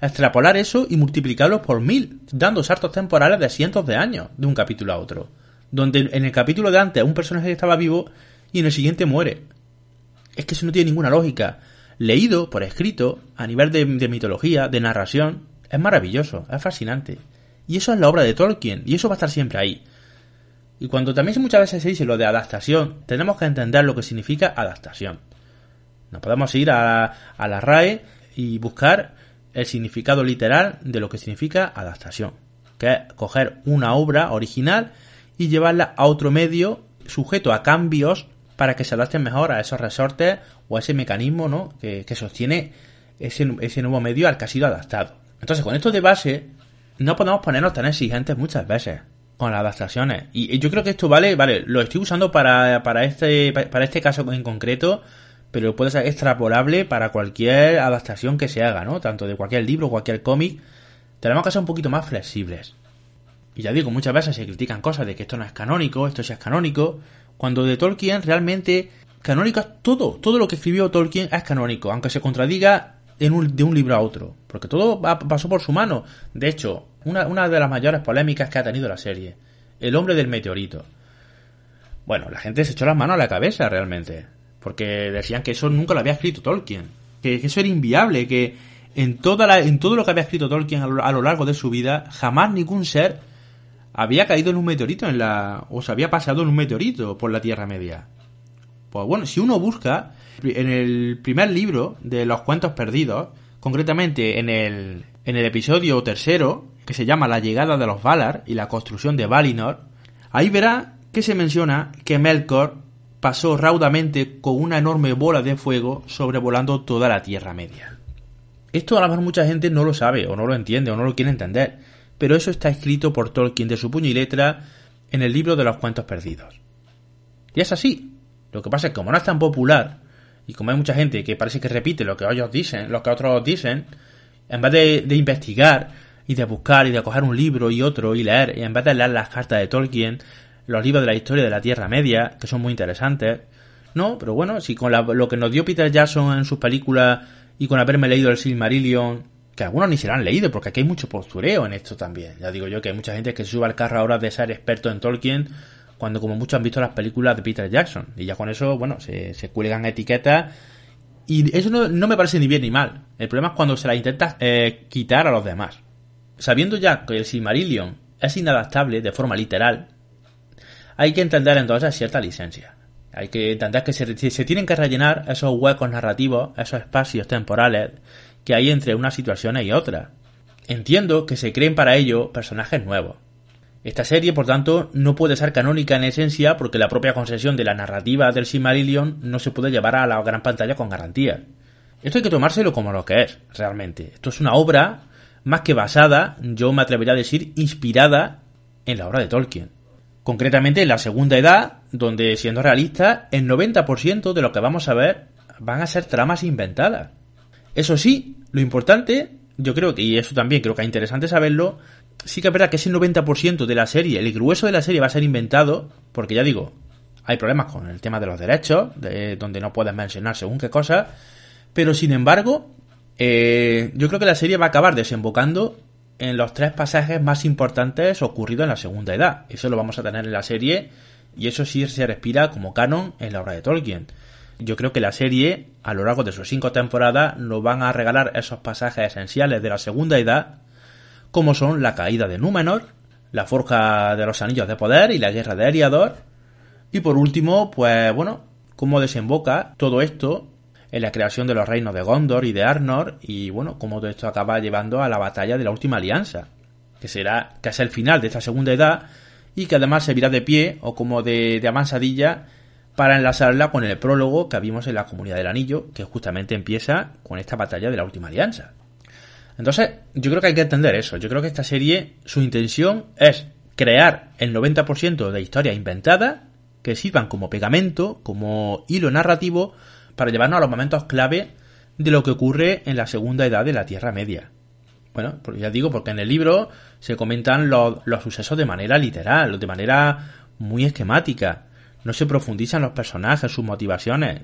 extrapolar eso y multiplicarlo por mil, dando saltos temporales de cientos de años de un capítulo a otro. Donde en el capítulo de antes un personaje estaba vivo y en el siguiente muere. Es que eso no tiene ninguna lógica. Leído por escrito, a nivel de mitología, de narración, es maravilloso, es fascinante. Y eso es la obra de Tolkien, y eso va a estar siempre ahí. Y cuando también muchas veces se dice lo de adaptación, tenemos que entender lo que significa adaptación. No podemos ir a, a la RAE y buscar el significado literal de lo que significa adaptación, que es coger una obra original y llevarla a otro medio sujeto a cambios para que se adapten mejor a esos resortes o a ese mecanismo ¿no? que, sostiene ese, ese nuevo medio al que ha sido adaptado. Entonces, con esto de base, no podemos ponernos tan exigentes muchas veces con las adaptaciones. Y, yo creo que esto vale, vale, lo estoy usando para, para, este, para este caso en concreto, pero puede ser extrapolable para cualquier adaptación que se haga, ¿no? Tanto de cualquier libro, cualquier cómic. Tenemos que ser un poquito más flexibles. Y ya digo, muchas veces se critican cosas de que esto no es canónico, esto sí es canónico, cuando de Tolkien realmente canónico es todo, todo lo que escribió Tolkien es canónico, aunque se contradiga de un libro a otro, porque todo pasó por su mano. De hecho, una, una de las mayores polémicas que ha tenido la serie, el hombre del meteorito. Bueno, la gente se echó las manos a la cabeza realmente, porque decían que eso nunca lo había escrito Tolkien, que, eso era inviable, que en, toda la, en todo lo que había escrito Tolkien a lo, largo de su vida, jamás ningún ser había caído en un meteorito en la o se había pasado en un meteorito por la Tierra Media. Pues bueno, si uno busca en el primer libro de los cuentos perdidos, concretamente en el, en el episodio tercero, que se llama La llegada de los Valar y la construcción de Valinor, ahí verá que se menciona que Melkor pasó raudamente con una enorme bola de fuego sobrevolando toda la Tierra Media. Esto a lo mejor mucha gente no lo sabe, o no lo entiende, o no lo quiere entender, pero eso está escrito por Tolkien de su puño y letra en el libro de los cuentos perdidos. Y es así. Lo que pasa es que como no es tan popular, y como hay mucha gente que parece que repite lo que ellos dicen, lo que otros dicen, en vez de, investigar y de buscar y de coger un libro y otro y leer, y en vez de leer las cartas de Tolkien, los libros de la historia de la Tierra Media, que son muy interesantes, no, pero bueno, si con lo que nos dio Peter Jackson en sus películas y con haberme leído el Silmarillion, que algunos ni se lo han leído, porque aquí hay mucho postureo en esto también. Ya digo yo que hay mucha gente que se sube al carro ahora de ser experto en Tolkien, cuando como muchos han visto las películas de Peter Jackson. Y ya con eso, bueno, se, se cuelgan etiquetas. Y eso no, me parece ni bien ni mal. El problema es cuando se la intenta eh, quitar a los demás. Sabiendo ya que el Silmarillion es inadaptable de forma literal, hay que entender entonces cierta licencia. Hay que entender que se, tienen que rellenar esos huecos narrativos, esos espacios temporales que hay entre una situación y otra. Entiendo que se creen para ello personajes nuevos. Esta serie, por tanto, no puede ser canónica en esencia porque la propia concesión de la narrativa del Silmarillion no se puede llevar a la gran pantalla con garantía. Esto hay que tomárselo como lo que es, realmente. Esto es una obra más que basada, yo me atrevería a decir, inspirada en la obra de Tolkien. Concretamente en la segunda edad, donde, siendo realista, el 90% de lo que vamos a ver van a ser tramas inventadas. Eso sí, lo importante, yo creo que, y eso también creo que es interesante saberlo, sí que es verdad que ese 90% de la serie, el grueso de la serie va a ser inventado, porque ya digo, hay problemas con el tema de los derechos, de, donde no puedes mencionar según qué cosa, pero sin embargo, eh, yo creo que la serie va a acabar desembocando en los tres pasajes más importantes ocurridos en la segunda edad. Eso lo vamos a tener en la serie y eso sí se respira como canon en la obra de Tolkien. Yo creo que la serie, a lo largo de sus cinco temporadas, nos van a regalar esos pasajes esenciales de la segunda edad, como son la caída de Númenor, la forja de los anillos de poder y la guerra de Eriador, y por último, pues bueno, cómo desemboca todo esto en la creación de los reinos de Gondor y de Arnor, y bueno, cómo todo esto acaba llevando a la batalla de la última alianza, que será casi el final de esta segunda edad, y que además servirá de pie o como de, de avanzadilla para enlazarla con el prólogo que vimos en la Comunidad del Anillo, que justamente empieza con esta batalla de la última alianza. Entonces, yo creo que hay que entender eso. Yo creo que esta serie, su intención es crear el 90% de historias inventadas que sirvan como pegamento, como hilo narrativo, para llevarnos a los momentos clave de lo que ocurre en la segunda edad de la Tierra Media. Bueno, pues ya digo, porque en el libro se comentan los, los sucesos de manera literal, de manera muy esquemática no se profundizan los personajes, sus motivaciones.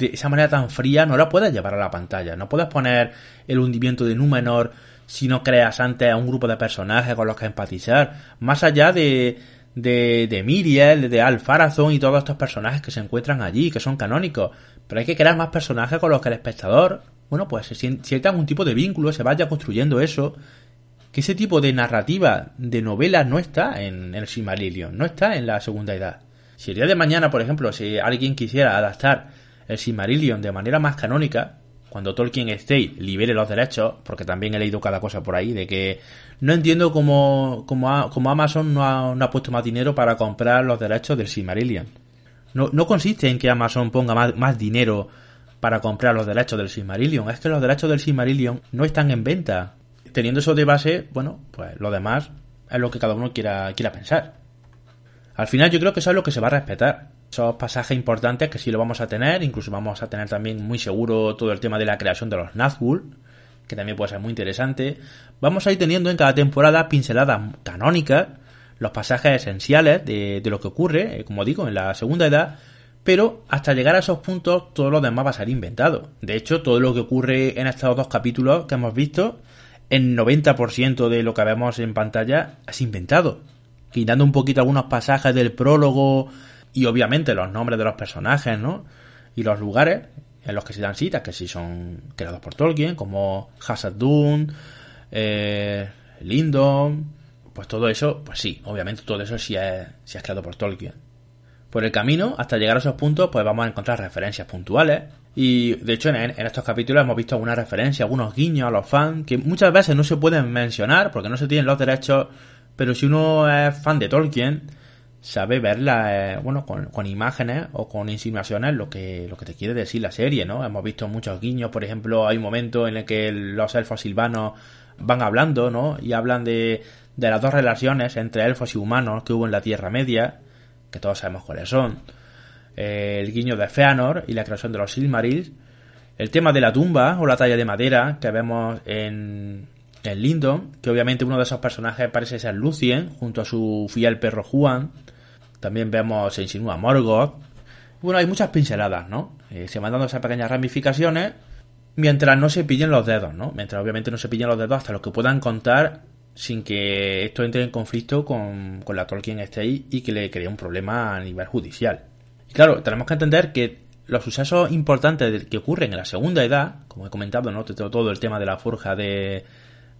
Esa manera tan fría no la puedes llevar a la pantalla. No puedes poner el hundimiento de Númenor si no creas antes a un grupo de personajes con los que empatizar. Más allá de, de, de Miriel, de Alfarazón y todos estos personajes que se encuentran allí, que son canónicos. Pero hay que crear más personajes con los que el espectador, bueno, pues se sienta algún tipo de vínculo, se vaya construyendo eso. Que ese tipo de narrativa, de novela, no está en el Silmarillion, no está en la segunda edad. Si el día de mañana, por ejemplo, si alguien quisiera adaptar el Silmarillion de manera más canónica, cuando Tolkien esté libere los derechos, porque también he leído cada cosa por ahí, de que no entiendo cómo, Amazon no ha, no ha, puesto más dinero para comprar los derechos del Silmarillion. No, no consiste en que Amazon ponga más, dinero para comprar los derechos del Silmarillion, es que los derechos del Silmarillion no están en venta. teniendo eso de base, bueno, pues lo demás es lo que cada uno quiera, quiera pensar. Al final yo creo que eso es lo que se va a respetar. Esos pasajes importantes que sí lo vamos a tener, incluso vamos a tener también muy seguro todo el tema de la creación de los Nazgûl, que también puede ser muy interesante. Vamos a ir teniendo en cada temporada pinceladas canónicas, los pasajes esenciales de, lo que ocurre, eh, como digo, en la segunda edad, pero hasta llegar a esos puntos todo lo demás va a ser inventado. De hecho, todo lo que ocurre en estos dos capítulos que hemos visto, el 90% de lo que vemos en pantalla es inventado. Quitando un poquito algunos pasajes del prólogo y obviamente los nombres de los personajes, ¿no? Y los lugares, en los que se dan citas, que sí son creados por Tolkien, como Hazard Dune, eh, Lindon, pues todo eso, pues sí, obviamente todo eso sí es, sí es creado por Tolkien. Por el camino, hasta llegar a esos puntos, pues vamos a encontrar referencias puntuales. Y de hecho, en, estos capítulos hemos visto algunas referencias, algunos guiños a los fans, que muchas veces no se pueden mencionar porque no se tienen los derechos, pero si uno es fan de Tolkien, sabe verla, eh, bueno, con, con, imágenes o con insinuaciones lo que, lo que te quiere decir la serie, ¿no? Hemos visto muchos guiños, por ejemplo, hay un momento en el que los elfos silvanos van hablando, ¿no? Y hablan de, de las dos relaciones entre elfos y humanos que hubo en la Tierra Media, que todos sabemos cuáles son. El guiño de Feanor y la creación de los Silmarils. El tema de la tumba o la talla de madera que vemos en, en Lindon, que obviamente uno de esos personajes parece ser Lucien, junto a su fiel perro Juan. También vemos, se insinúa Morgoth. Bueno, hay muchas pinceladas, ¿no? Eh, se van dando esas pequeñas ramificaciones mientras no se pillen los dedos, ¿no? Mientras obviamente no se pillen los dedos hasta lo que puedan contar sin que esto entre en conflicto con, con la Tolkien State y que le cree un problema a nivel judicial. Y claro, tenemos que entender que los sucesos importantes que ocurren en la segunda edad, como he comentado, ¿no? Todo el tema de la forja de,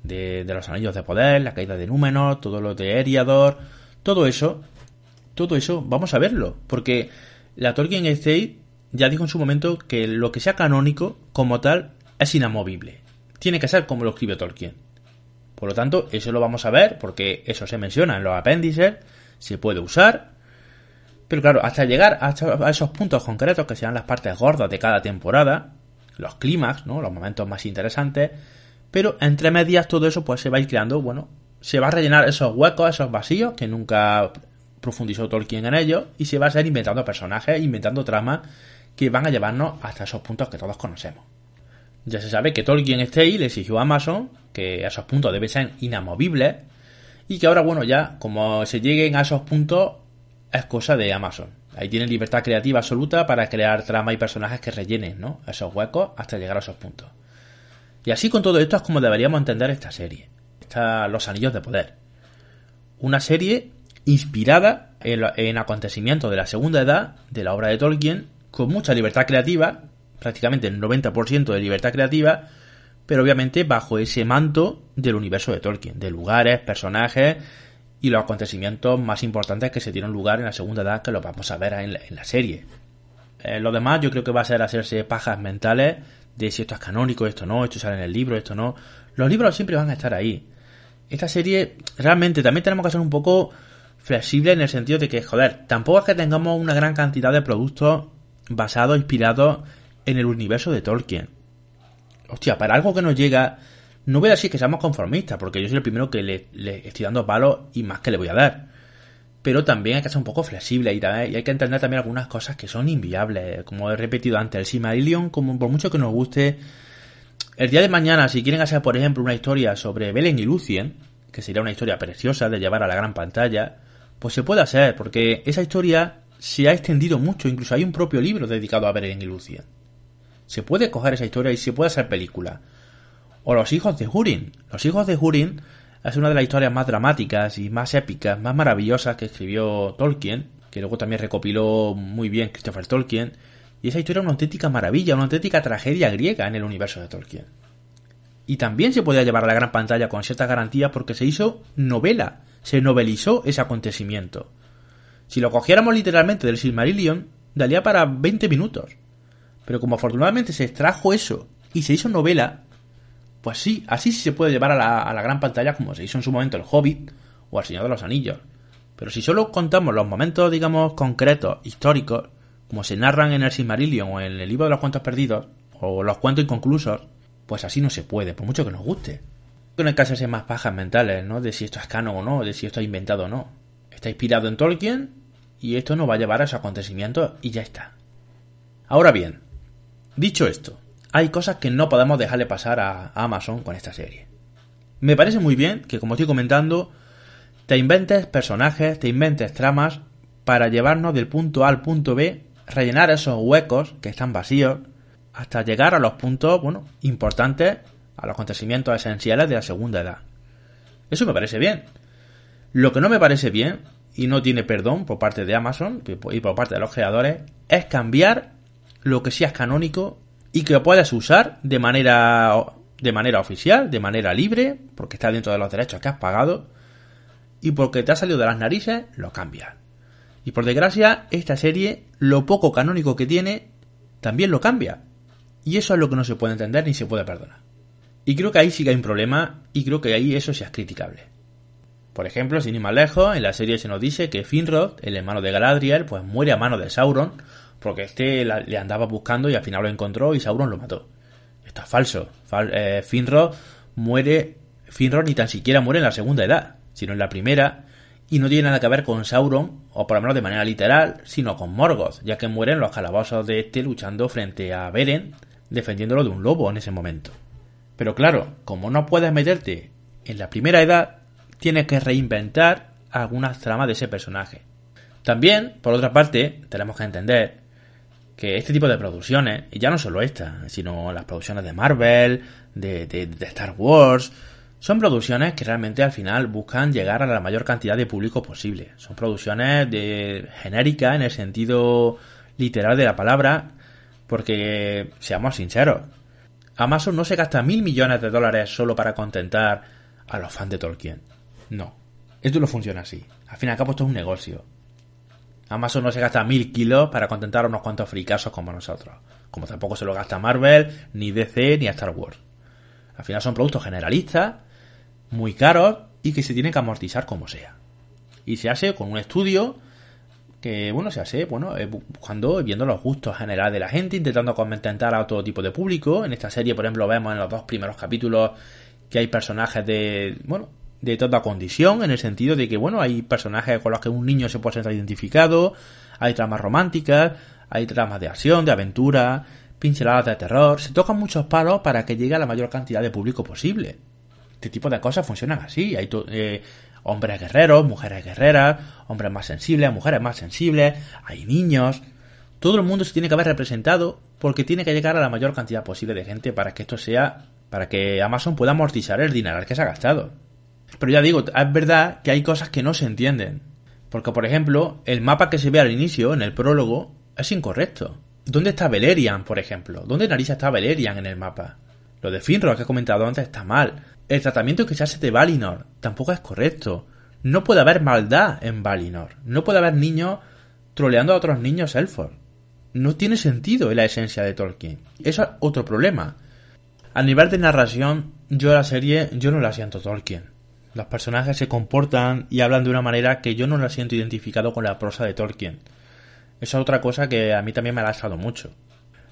de, los anillos de poder, la caída de Númenor, todo lo de Eriador, todo eso, todo eso, vamos a verlo, porque la Tolkien Estate ya dijo en su momento que lo que sea canónico, como tal, es inamovible. Tiene que ser como lo escribe Tolkien. Por lo tanto, eso lo vamos a ver, porque eso se menciona en los apéndices, se puede usar, pero claro, hasta llegar a esos puntos concretos, que sean las partes gordas de cada temporada, los clímax, ¿no? los momentos más interesantes, pero entre medias todo eso pues se va a ir creando, bueno, se va a rellenar esos huecos, esos vacíos que nunca profundizó Tolkien en ellos y se va a seguir inventando personajes, inventando tramas que van a llevarnos hasta esos puntos que todos conocemos. Ya se sabe que Tolkien Stay le exigió a Amazon que esos puntos deben ser inamovibles y que ahora, bueno, ya como se lleguen a esos puntos es cosa de Amazon. Ahí tienen libertad creativa absoluta para crear tramas y personajes que rellenen ¿no? esos huecos hasta llegar a esos puntos. Y así con todo esto es como deberíamos entender esta serie. Está Los Anillos de Poder. Una serie inspirada en, acontecimientos de la segunda edad de la obra de Tolkien, con mucha libertad creativa, prácticamente el 90% de libertad creativa, pero obviamente bajo ese manto del universo de Tolkien, de lugares, personajes y los acontecimientos más importantes que se dieron lugar en la segunda edad que lo vamos a ver en la, serie. Eh, lo demás yo creo que va a ser hacerse pajas mentales de si esto es canónico, esto no, esto sale en el libro, esto no. Los libros siempre van a estar ahí. Esta serie, realmente, también tenemos que ser un poco flexible en el sentido de que, joder, tampoco es que tengamos una gran cantidad de productos basados, inspirados en el universo de Tolkien. Hostia, para algo que nos llega, no voy a decir que seamos conformistas, porque yo soy el primero que le, estoy dando palos y más que le voy a dar pero también hay que ser un poco flexible y, hay que entender también algunas cosas que son inviables. Como he repetido antes, el Silmarillion, como por mucho que nos guste, el día de mañana, si quieren hacer, por ejemplo, una historia sobre Belen y Lucien, que sería una historia preciosa de llevar a la gran pantalla, pues se puede hacer, porque esa historia se ha extendido mucho, incluso hay un propio libro dedicado a Belen y Lucien. Se puede coger esa historia y se puede hacer película. O los hijos de Hurin. Los hijos de Hurin es una de las historias más dramáticas y más épicas, más maravillosas que escribió Tolkien, que luego también recopiló muy bien Christopher Tolkien, y esa historia es una auténtica maravilla, una auténtica tragedia griega en el universo de Tolkien. Y también se podía llevar a la gran pantalla con ciertas garantías porque se hizo novela, se novelizó ese acontecimiento. Si lo cogiéramos literalmente del Silmarillion, daría para 20 minutos. Pero como afortunadamente se extrajo eso y se hizo novela, pues sí, así sí se puede llevar a la, gran pantalla como se hizo en su momento el Hobbit o el Señor de los Anillos. Pero si solo contamos los momentos, digamos, concretos, históricos, como se narran en el Silmarillion o en el libro de los cuentos perdidos, o los cuentos inconclusos, pues así no se puede, por mucho que nos guste. No hay que hacerse más pajas mentales, ¿no? De si esto es canon o no, de si esto es inventado o no. Está inspirado en Tolkien y esto nos va a llevar a esos acontecimientos y ya está. Ahora bien, dicho esto, hay cosas que no podemos dejarle pasar a Amazon con esta serie. Me parece muy bien que, como estoy comentando, te inventes personajes, te inventes tramas para llevarnos del punto A al punto B, rellenar esos huecos que están vacíos, hasta llegar a los puntos, bueno, importantes, a los acontecimientos esenciales de la segunda edad. Eso me parece bien. Lo que no me parece bien, y no tiene perdón por parte de Amazon y por parte de los creadores, es cambiar lo que sea canónico y que puedas usar de manera de manera oficial, de manera libre, porque está dentro de los derechos que has pagado, y porque te ha salido de las narices, lo cambias. Y por desgracia, esta serie, lo poco canónico que tiene, también lo cambia. Y eso es lo que no se puede entender ni se puede perdonar. Y creo que ahí sí que hay un problema, y creo que ahí eso sí es criticable. Por ejemplo, sin ir más lejos, en la serie se nos dice que Finrod, el hermano de Galadriel, pues muere a mano de Sauron, porque este le andaba buscando y al final lo encontró y Sauron lo mató. Esto es falso. Eh, Finrod muere. Finrod ni tan siquiera muere en la segunda edad, sino en la primera. Y no tiene nada que ver con Sauron, o por lo menos de manera literal, sino con Morgoth, ya que mueren los calabozos de este luchando frente a Beren, defendiéndolo de un lobo en ese momento. Pero claro, como no puedes meterte en la primera edad, tienes que reinventar algunas tramas de ese personaje. También, por otra parte, tenemos que entender que este tipo de producciones, y ya no solo esta, sino las producciones de Marvel, de, de, Star Wars, son producciones que realmente al final buscan llegar a la mayor cantidad de público posible. Son producciones de genérica en el sentido literal de la palabra, porque seamos sinceros, Amazon no se gasta mil millones de dólares solo para contentar a los fans de Tolkien. No, esto no funciona así. Al fin y al cabo esto es un negocio. Amazon no se gasta mil kilos para contentar a unos cuantos fricasos como nosotros. Como tampoco se lo gasta Marvel, ni DC, ni Star Wars. Al final son productos generalistas, muy caros y que se tienen que amortizar como sea. Y se hace con un estudio que, bueno, se hace, bueno, eh, buscando, viendo los gustos generales de la gente, intentando contentar a todo tipo de público. En esta serie, por ejemplo, vemos en los dos primeros capítulos que hay personajes de, bueno, de toda condición, en el sentido de que, bueno, hay personajes con los que un niño se puede sentir identificado, hay tramas románticas, hay tramas de acción, de aventura, pinceladas de terror, se tocan muchos palos para que llegue a la mayor cantidad de público posible. Este tipo de cosas funcionan así, hay eh, hombres guerreros, mujeres guerreras, hombres más sensibles, mujeres más sensibles, hay niños, todo el mundo se tiene que haber representado porque tiene que llegar a la mayor cantidad posible de gente para que esto sea, para que Amazon pueda amortizar el dinero que se ha gastado. Pero ya digo, es verdad que hay cosas que no se entienden. Porque, por ejemplo, el mapa que se ve al inicio, en el prólogo, es incorrecto. ¿Dónde está Beleriand, por ejemplo? ¿Dónde nariz está Beleriand en el mapa? Lo de Finrod que he comentado antes está mal. El tratamiento que se hace de Valinor tampoco es correcto. No puede haber maldad en Valinor. No puede haber niños troleando a otros niños elfos. No tiene sentido en la esencia de Tolkien. Eso es otro problema. A nivel de narración, yo la serie, yo no la siento Tolkien. Los personajes se comportan y hablan de una manera que yo no la siento identificado con la prosa de Tolkien. Esa es otra cosa que a mí también me ha lasado mucho.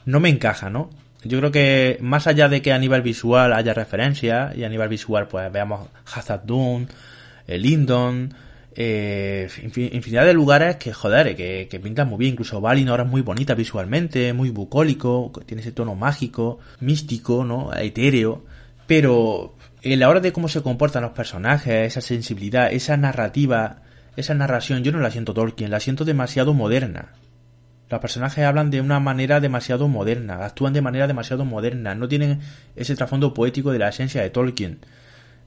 No me encaja, ¿no? Yo creo que más allá de que a nivel visual haya referencia, y a nivel visual pues veamos Hazard Dune, eh, Lindon, eh, infinidad de lugares que, joder, que, que, pintan muy bien. Incluso Valinor es muy bonita visualmente, muy bucólico, tiene ese tono mágico, místico, ¿no? Etéreo. Pero en la hora de cómo se comportan los personajes, esa sensibilidad, esa narrativa, esa narración, yo no la siento Tolkien, la siento demasiado moderna. Los personajes hablan de una manera demasiado moderna, actúan de manera demasiado moderna, no tienen ese trasfondo poético de la esencia de Tolkien.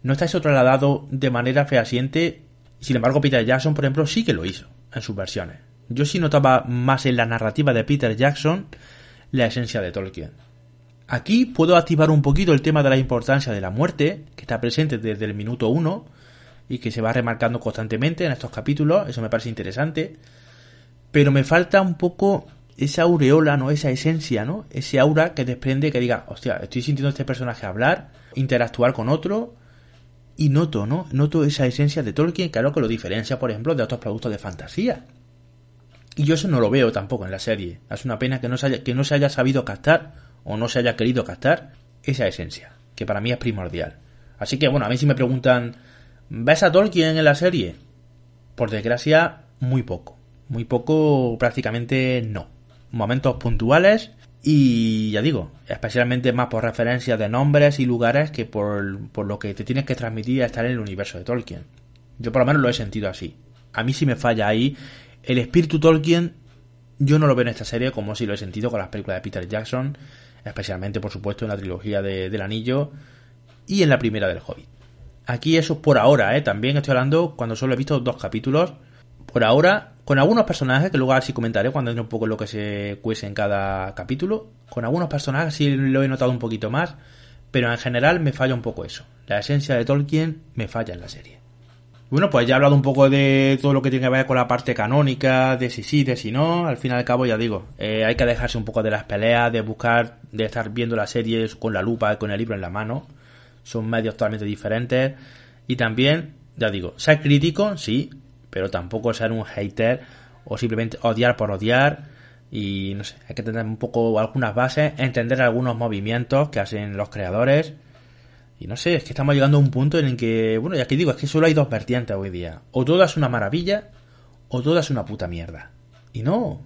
No está eso trasladado de manera fehaciente, sin embargo Peter Jackson, por ejemplo, sí que lo hizo en sus versiones. Yo sí notaba más en la narrativa de Peter Jackson la esencia de Tolkien. Aquí puedo activar un poquito el tema de la importancia de la muerte, que está presente desde el minuto 1 y que se va remarcando constantemente en estos capítulos, eso me parece interesante, pero me falta un poco esa aureola, ¿no? Esa esencia, ¿no? Ese aura que desprende que diga, hostia, estoy sintiendo a este personaje hablar, interactuar con otro y noto, ¿no? Noto esa esencia de Tolkien, claro que lo diferencia, por ejemplo, de otros productos de fantasía. Y yo eso no lo veo tampoco en la serie. Es una pena que no se haya, que no se haya sabido captar o no se haya querido captar esa esencia, que para mí es primordial. Así que bueno, a mí si me preguntan, ¿ves a Tolkien en la serie? Por desgracia, muy poco. Muy poco, prácticamente no. Momentos puntuales y ya digo, especialmente más por referencias de nombres y lugares que por, por lo que te tienes que transmitir a estar en el universo de Tolkien. Yo por lo menos lo he sentido así. A mí si me falla ahí. El espíritu Tolkien yo no lo veo en esta serie como si lo he sentido con las películas de Peter Jackson, especialmente por supuesto en la trilogía de, del anillo y en la primera del Hobbit. Aquí eso por ahora, ¿eh? también estoy hablando cuando solo he visto dos capítulos. Por ahora, con algunos personajes, que luego así comentaré cuando entre un poco lo que se cuece en cada capítulo. Con algunos personajes sí lo he notado un poquito más, pero en general me falla un poco eso. La esencia de Tolkien me falla en la serie. Bueno, pues ya he hablado un poco de todo lo que tiene que ver con la parte canónica, de si sí, de si no. Al fin y al cabo, ya digo, eh, hay que dejarse un poco de las peleas, de buscar, de estar viendo las series con la lupa con el libro en la mano. Son medios totalmente diferentes. Y también, ya digo, ser crítico, sí, pero tampoco ser un hater o simplemente odiar por odiar. Y no sé, hay que tener un poco algunas bases, entender algunos movimientos que hacen los creadores y no sé, es que estamos llegando a un punto en el que, bueno, ya que digo, es que solo hay dos vertientes hoy día. O todo es una maravilla, o todo es una puta mierda. Y no.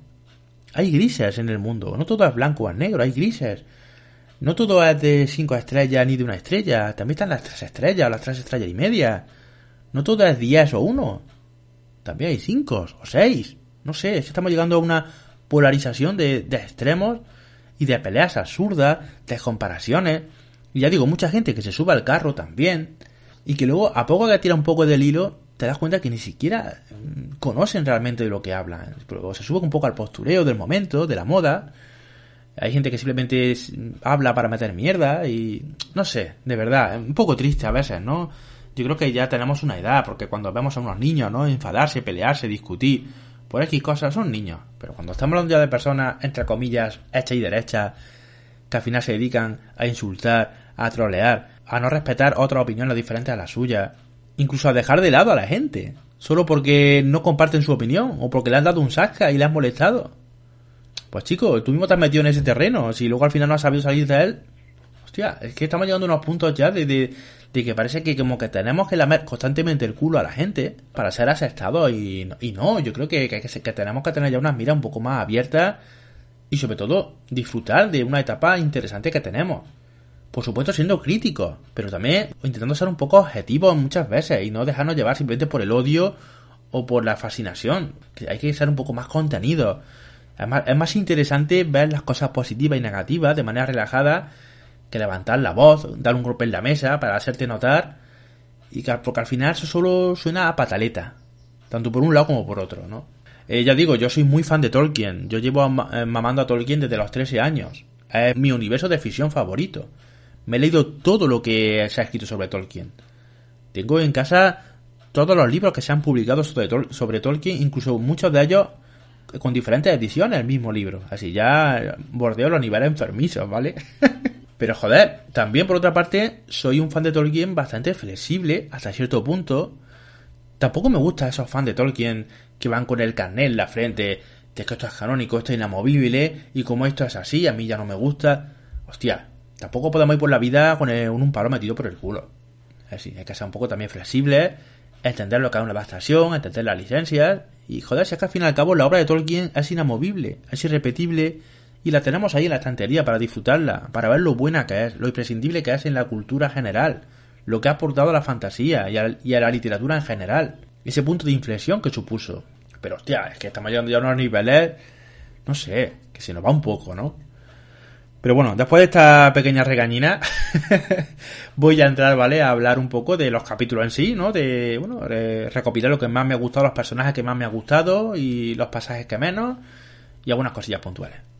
Hay grises en el mundo. No todo es blanco o negro, hay grises. No todo es de cinco estrellas ni de una estrella. También están las tres estrellas, las tres estrellas y media. No todo es diez o uno. También hay cinco o seis. No sé, es que estamos llegando a una polarización de, de extremos y de peleas absurdas, de comparaciones. Y ya digo, mucha gente que se sube al carro también, y que luego, a poco que tira un poco del hilo, te das cuenta que ni siquiera mm, conocen realmente de lo que hablan. Se sube un poco al postureo del momento, de la moda. Hay gente que simplemente habla para meter mierda y no sé, de verdad, un poco triste a veces, ¿no? Yo creo que ya tenemos una edad, porque cuando vemos a unos niños, ¿no? Enfadarse, pelearse, discutir, por X cosas, son niños. Pero cuando estamos hablando ya de personas, entre comillas, hechas y derechas, que al final se dedican a insultar, a trolear, a no respetar otras opiniones diferentes a la suya, incluso a dejar de lado a la gente, solo porque no comparten su opinión o porque le han dado un sasca y le han molestado. Pues chico, tú mismo te has metido en ese terreno, si luego al final no has sabido salir de él, hostia, es que estamos llegando a unos puntos ya de, que parece que como que tenemos que lamer constantemente el culo a la gente para ser aceptados y, no, yo creo que, que tenemos que tener ya unas miras un poco más abiertas y sobre todo disfrutar de una etapa interesante que tenemos por supuesto siendo críticos, pero también intentando ser un poco objetivos muchas veces y no dejarnos llevar simplemente por el odio o por la fascinación. Hay que ser un poco más contenido. Además, es más interesante ver las cosas positivas y negativas de manera relajada que levantar la voz, dar un golpe en la mesa para hacerte notar. Y que, porque al final eso solo suena a pataleta, tanto por un lado como por otro, ¿no? Eh, ya digo, yo soy muy fan de Tolkien. Yo llevo eh, mamando a Tolkien desde los 13 años. Es mi universo de ficción favorito. Me he leído todo lo que se ha escrito sobre Tolkien. Tengo en casa todos los libros que se han publicado sobre, Tolkien, incluso muchos de ellos con diferentes ediciones el mismo libro. Así ya bordeo los niveles enfermizos, ¿vale? [laughs] Pero joder, también por otra parte, soy un fan de Tolkien bastante flexible hasta cierto punto. Tampoco me gusta esos fans de Tolkien que van con el carnet en la frente, de que esto es canónico, esto es inamovible, y como esto es así, a mí ya no me gusta. Hostia, Tampoco podemos ir por la vida con un palo metido por el culo. Así, hay que ser un poco también flexible, entender lo que es una adaptación, entender las licencias. Y joder, si es que al fin y al cabo la obra de Tolkien es inamovible, es irrepetible y la tenemos ahí en la estantería para disfrutarla, para ver lo buena que es, lo imprescindible que es en la cultura general, lo que ha aportado a la fantasía y a, y a la literatura en general, ese punto de inflexión que supuso. Pero hostia, es que estamos llegando ya a unos niveles, no sé, que se nos va un poco, ¿no? Pero bueno, después de esta pequeña regañina, [laughs] voy a entrar, ¿vale? A hablar un poco de los capítulos en sí, ¿no? De, bueno, recopilar lo que más me ha gustado, los personajes que más me ha gustado y los pasajes que menos y algunas cosillas puntuales.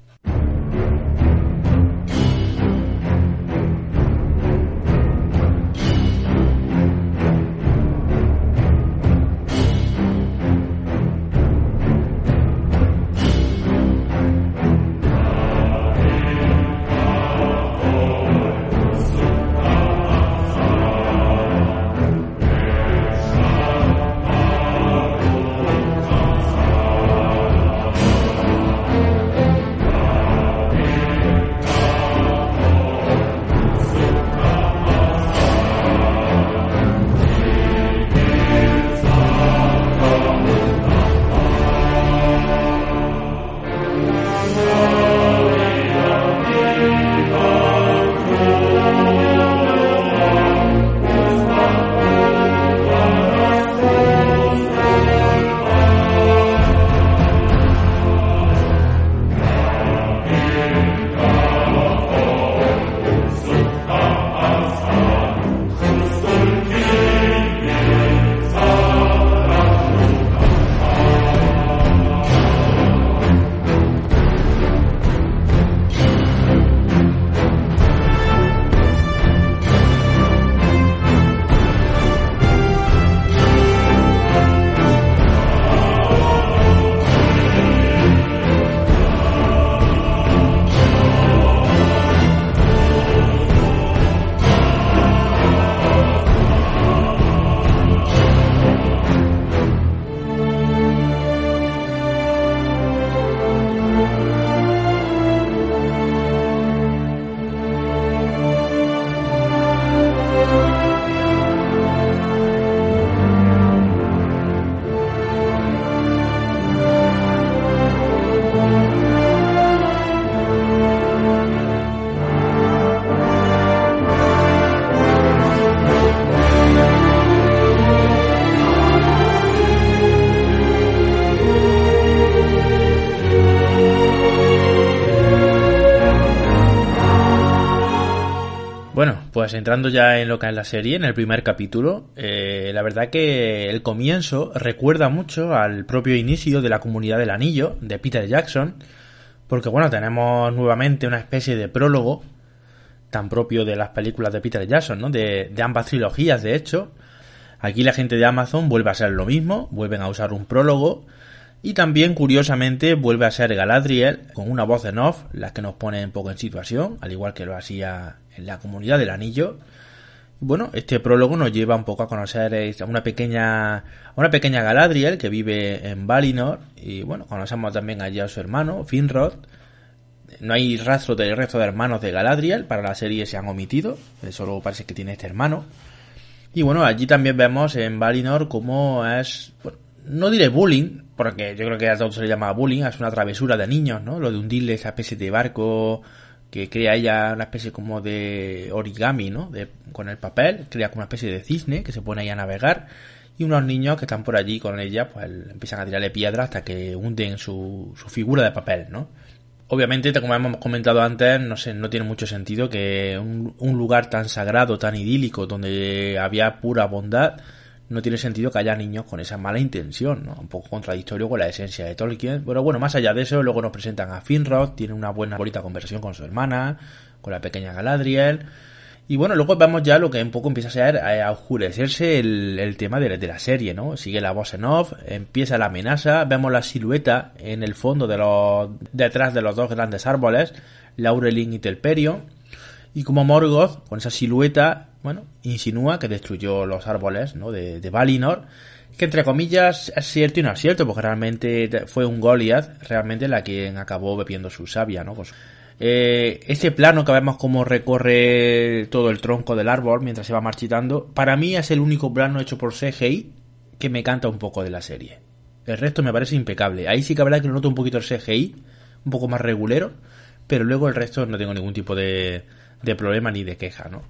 Pues entrando ya en lo que es la serie, en el primer capítulo, eh, la verdad que el comienzo recuerda mucho al propio inicio de la comunidad del anillo de Peter Jackson, porque bueno, tenemos nuevamente una especie de prólogo tan propio de las películas de Peter Jackson, ¿no? De, de ambas trilogías, de hecho. Aquí la gente de Amazon vuelve a ser lo mismo, vuelven a usar un prólogo y también, curiosamente, vuelve a ser Galadriel con una voz en off, la que nos pone un poco en situación, al igual que lo hacía en la comunidad del anillo. Bueno, este prólogo nos lleva un poco a conocer a una pequeña, a una pequeña Galadriel que vive en Valinor y bueno, conocemos también allí a su hermano, Finrod. No hay rastro del resto de hermanos de Galadriel, para la serie se han omitido, solo parece que tiene este hermano. Y bueno, allí también vemos en Valinor cómo es, no diré bullying, porque yo creo que a todos se le llama bullying, es una travesura de niños, ¿no? Lo de hundirle esa especie de barco que crea ella una especie como de origami, ¿no? De, con el papel, crea como una especie de cisne que se pone ahí a navegar y unos niños que están por allí con ella, pues empiezan a tirarle piedras hasta que hunden su, su figura de papel, ¿no? Obviamente, como hemos comentado antes, no sé, no tiene mucho sentido que un, un lugar tan sagrado, tan idílico, donde había pura bondad, no tiene sentido que haya niños con esa mala intención, ¿no? Un poco contradictorio con la esencia de Tolkien. Pero bueno, más allá de eso, luego nos presentan a Finrod, tiene una buena, bonita conversación con su hermana, con la pequeña Galadriel. Y bueno, luego vemos ya lo que un poco empieza a ser a oscurecerse el, tema de, la serie, ¿no? Sigue la voz en off, empieza la amenaza, vemos la silueta en el fondo de los, detrás de los dos grandes árboles, Laurelin y Telperio y como Morgoth, con esa silueta, bueno, insinúa que destruyó los árboles, ¿no? De, Valinor, que entre comillas es cierto y no es cierto, porque realmente fue un Goliath, realmente la quien acabó bebiendo su savia, ¿no? Pues, eh, este plano que vemos como recorre todo el tronco del árbol mientras se va marchitando, para mí es el único plano hecho por CGI que me canta un poco de la serie. El resto me parece impecable. Ahí sí que habrá que lo noto un poquito el CGI, un poco más regulero, pero luego el resto no tengo ningún tipo de, de problema ni de queja, ¿no?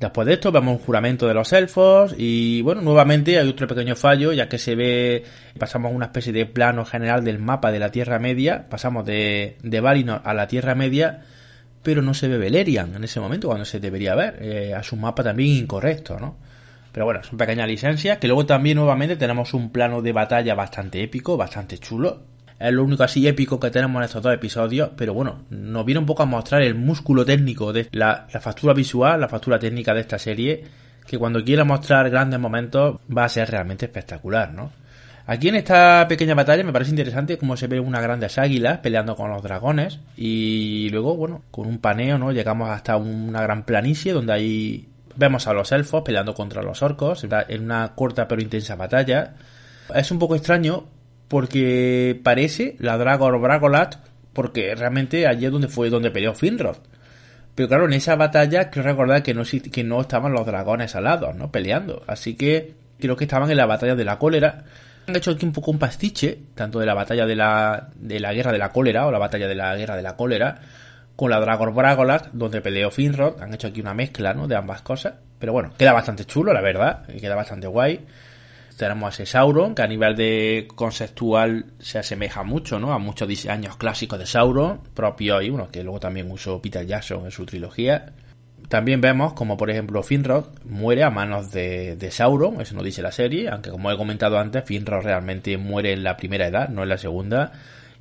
Después de esto vemos un juramento de los elfos y bueno, nuevamente hay otro pequeño fallo ya que se ve, pasamos a una especie de plano general del mapa de la Tierra Media, pasamos de, de Valinor a la Tierra Media, pero no se ve Beleriand en ese momento cuando se debería ver, eh, a su mapa también incorrecto, ¿no? Pero bueno, son pequeñas licencias, que luego también nuevamente tenemos un plano de batalla bastante épico, bastante chulo, es lo único así épico que tenemos en estos dos episodios, pero bueno, nos viene un poco a mostrar el músculo técnico de la, factura visual, la factura técnica de esta serie, que cuando quiera mostrar grandes momentos va a ser realmente espectacular, ¿no? Aquí en esta pequeña batalla me parece interesante cómo se ve unas grandes águilas peleando con los dragones y luego, bueno, con un paneo, ¿no? Llegamos hasta una gran planicie donde ahí vemos a los elfos peleando contra los orcos en una corta pero intensa batalla. Es un poco extraño porque parece la Dragor Bragolat, porque realmente allí es donde fue donde peleó Finrod. Pero claro, en esa batalla creo recordar que no, que no estaban los dragones alados, ¿no? Peleando. Así que creo que estaban en la batalla de la cólera. Han hecho aquí un poco un pastiche, tanto de la batalla de la, de la guerra de la cólera o la batalla de la guerra de la cólera, con la Dragor Bragolat, donde peleó Finrod. Han hecho aquí una mezcla, ¿no? De ambas cosas. Pero bueno, queda bastante chulo, la verdad. Queda bastante guay tenemos a ese Sauron, que a nivel de conceptual se asemeja mucho, ¿no? A muchos diseños clásicos de Sauron, propio y uno que luego también usó Peter Jackson en su trilogía. También vemos como por ejemplo Finrod muere a manos de, Sauron, eso no dice la serie, aunque como he comentado antes, Finrod realmente muere en la primera edad, no en la segunda,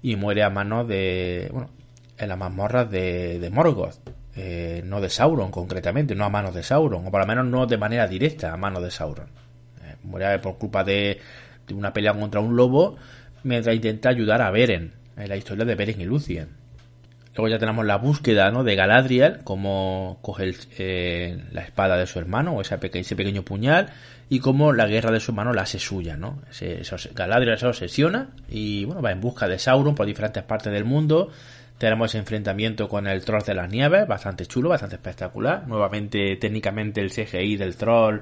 y muere a manos de, bueno, en las mazmorras de, de Morgoth. Eh, no de Sauron concretamente, no a manos de Sauron, o por lo menos no de manera directa a manos de Sauron muere por culpa de, una pelea contra un lobo, mientras intenta ayudar a Beren, en la historia de Beren y Lucien. Luego ya tenemos la búsqueda ¿no? de Galadriel, como coge eh, la espada de su hermano, o ese, pequeño puñal, y como la guerra de su hermano la hace suya. ¿no? Galadriel se obsesiona y bueno, va en busca de Sauron por diferentes partes del mundo. Tenemos ese enfrentamiento con el troll de las nieves, bastante chulo, bastante espectacular. Nuevamente, técnicamente, el CGI del troll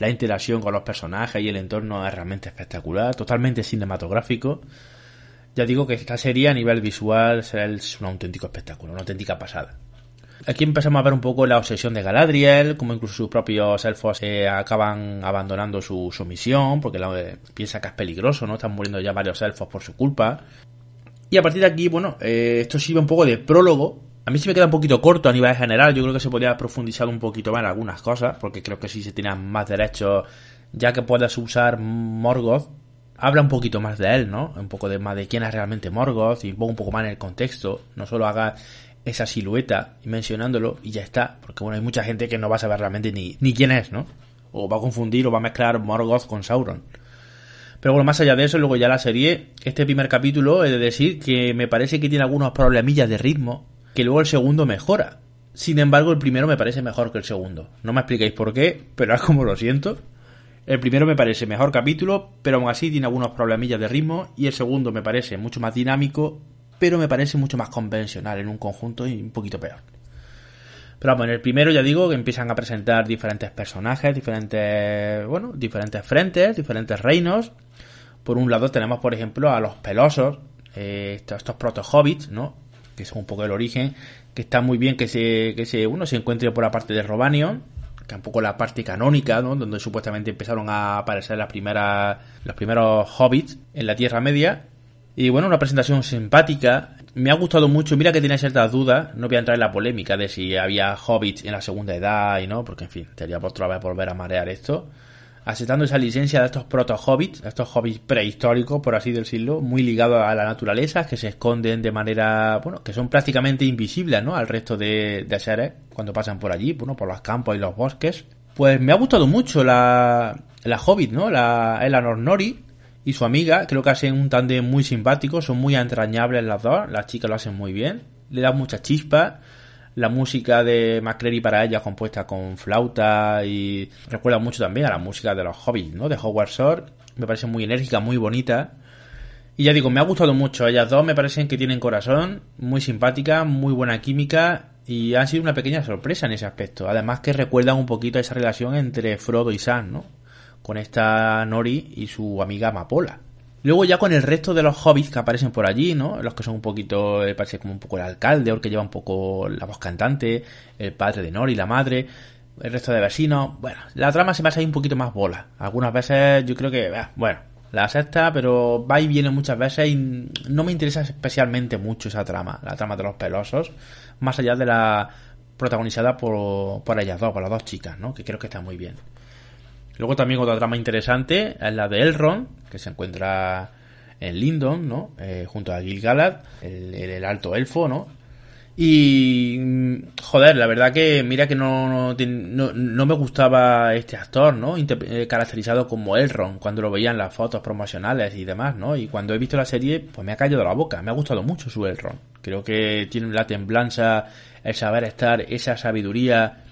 la interacción con los personajes y el entorno es realmente espectacular, totalmente cinematográfico. Ya digo que esta serie a nivel visual es un auténtico espectáculo, una auténtica pasada. Aquí empezamos a ver un poco la obsesión de Galadriel, como incluso sus propios elfos eh, acaban abandonando su, misión, porque eh, piensa que es peligroso, ¿no? Están muriendo ya varios elfos por su culpa. Y a partir de aquí, bueno, eh, esto sirve un poco de prólogo A mí sí me queda un poquito corto a nivel general. Yo creo que se podría profundizar un poquito más en algunas cosas, porque creo que sí se tenían más derechos, ya que puedes usar Morgoth. Habla un poquito más de él, ¿no? Un poco de más de quién es realmente Morgoth y un poco más en el contexto. No solo haga esa silueta mencionándolo y ya está. Porque bueno, hay mucha gente que no va a saber realmente ni, ni quién es, ¿no? O va a confundir o va a mezclar Morgoth con Sauron. Pero bueno, más allá de eso, luego ya la serie, este primer capítulo, he de decir que me parece que tiene algunos problemillas de ritmo, que luego el segundo mejora. Sin embargo, el primero me parece mejor que el segundo. No me explicáis por qué, pero es como lo siento. El primero me parece mejor capítulo, pero aún así tiene algunos problemillas de ritmo, y el segundo me parece mucho más dinámico, pero me parece mucho más convencional en un conjunto y un poquito peor. Pero vamos, en el primero ya digo que empiezan a presentar diferentes personajes, diferentes, bueno, diferentes frentes, diferentes reinos, por un lado tenemos, por ejemplo, a los pelosos, eh, estos, proto-hobbits, ¿no? Que son un poco el origen, que está muy bien que se, que se, uno se encuentre por la parte de Robanion, que es un poco la parte canónica. Donde supuestamente empezaron a aparecer las primeras, los primeros hobbits en la Tierra Media. Y bueno, una presentación simpática. Me ha gustado mucho. Mira que tiene ciertas dudas. No voy a entrar en la polémica de si había hobbits en la segunda edad y no, porque en fin, sería otra vez volver a marear esto aceptando esa licencia de estos proto-hobbits, estos hobbits prehistóricos, por así decirlo, muy ligados a la naturaleza, que se esconden de manera, bueno, que son prácticamente invisibles, ¿no? Al resto de, seres cuando pasan por allí, bueno, por los campos y los bosques. Pues me ha gustado mucho la, la hobbit, ¿no? La Eleanor Nori y su amiga, creo que hacen un tándem muy simpático, son muy entrañables las dos, las chicas lo hacen muy bien, le dan mucha chispa la música de McCreary para ella compuesta con flauta y recuerda mucho también a la música de los Hobbits, ¿no? De Howard Shore. Me parece muy enérgica, muy bonita. Y ya digo, me ha gustado mucho. Ellas dos me parecen que tienen corazón, muy simpática, muy buena química y han sido una pequeña sorpresa en ese aspecto. Además que recuerdan un poquito esa relación entre Frodo y Sam, ¿no? Con esta Nori y su amiga Amapola. Luego ya con el resto de los hobbits que aparecen por allí, ¿no? Los que son un poquito, eh, parece como un poco el alcalde, o el que lleva un poco la voz cantante, el padre de Nori, la madre, el resto de vecinos. Bueno, la trama se me hace ahí un poquito más bola. Algunas veces yo creo que, eh, bueno, la acepta, pero va y viene muchas veces y no me interesa especialmente mucho esa trama, la trama de los pelosos, más allá de la protagonizada por, por ellas dos, por las dos chicas, ¿no? Que creo que está muy bien. Luego también otra trama interesante es la de Elrond, que se encuentra en Lindon, ¿no? Eh, junto a Gil-galad, el, alto elfo, ¿no? Y mm, joder, la verdad que mira que no, no, me gustaba este actor, ¿no? Eh, caracterizado como Elrond, cuando lo veía en las fotos promocionales y demás, ¿no? Y cuando he visto la serie, pues me ha caído la boca, me ha gustado mucho su Elrond. Creo que tiene la temblanza, el saber estar, esa sabiduría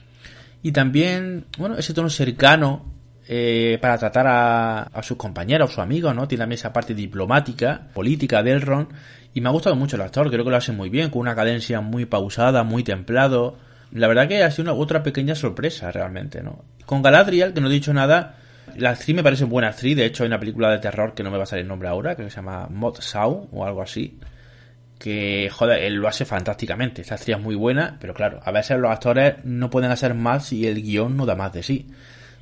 y también, bueno, ese tono cercano eh, para tratar a, sus compañeros, a sus amigos, ¿no? Tiene también esa parte diplomática, política de Elrond. Y me ha gustado mucho el actor, creo que lo hace muy bien, con una cadencia muy pausada, muy templado. La verdad que ha sido una otra pequeña sorpresa, realmente, ¿no? Con Galadriel, que no he dicho nada, la actriz me parece buena actriz, de hecho hay una película de terror que no me va a salir el nombre ahora, que se llama Mod o algo así, que, joder, él lo hace fantásticamente, esta actriz es muy buena, pero claro, a veces los actores no pueden hacer más si el guion no da más de sí.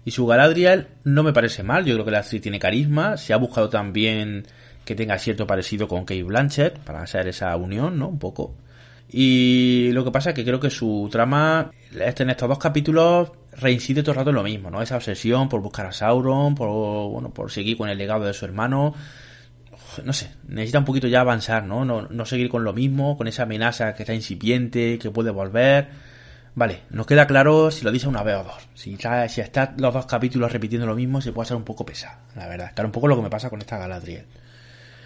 Y su Galadriel no me parece mal, yo creo que la actriz tiene carisma, se ha buscado también que tenga cierto parecido con Kate Blanchett para hacer esa unión, ¿no? Un poco. Y lo que pasa es que creo que su trama, este, en estos dos capítulos, reincide todo el rato en lo mismo, ¿no? Esa obsesión por buscar a Sauron, por, bueno, por seguir con el legado de su hermano. No sé, necesita un poquito ya avanzar, ¿no? No, no seguir con lo mismo, con esa amenaza que está incipiente, que puede volver Vale, nos queda claro si lo dice una vez o dos. Si, si está los dos capítulos repitiendo lo mismo, se puede hacer un poco pesado, la verdad. Claro, un poco lo que me pasa con esta Galadriel.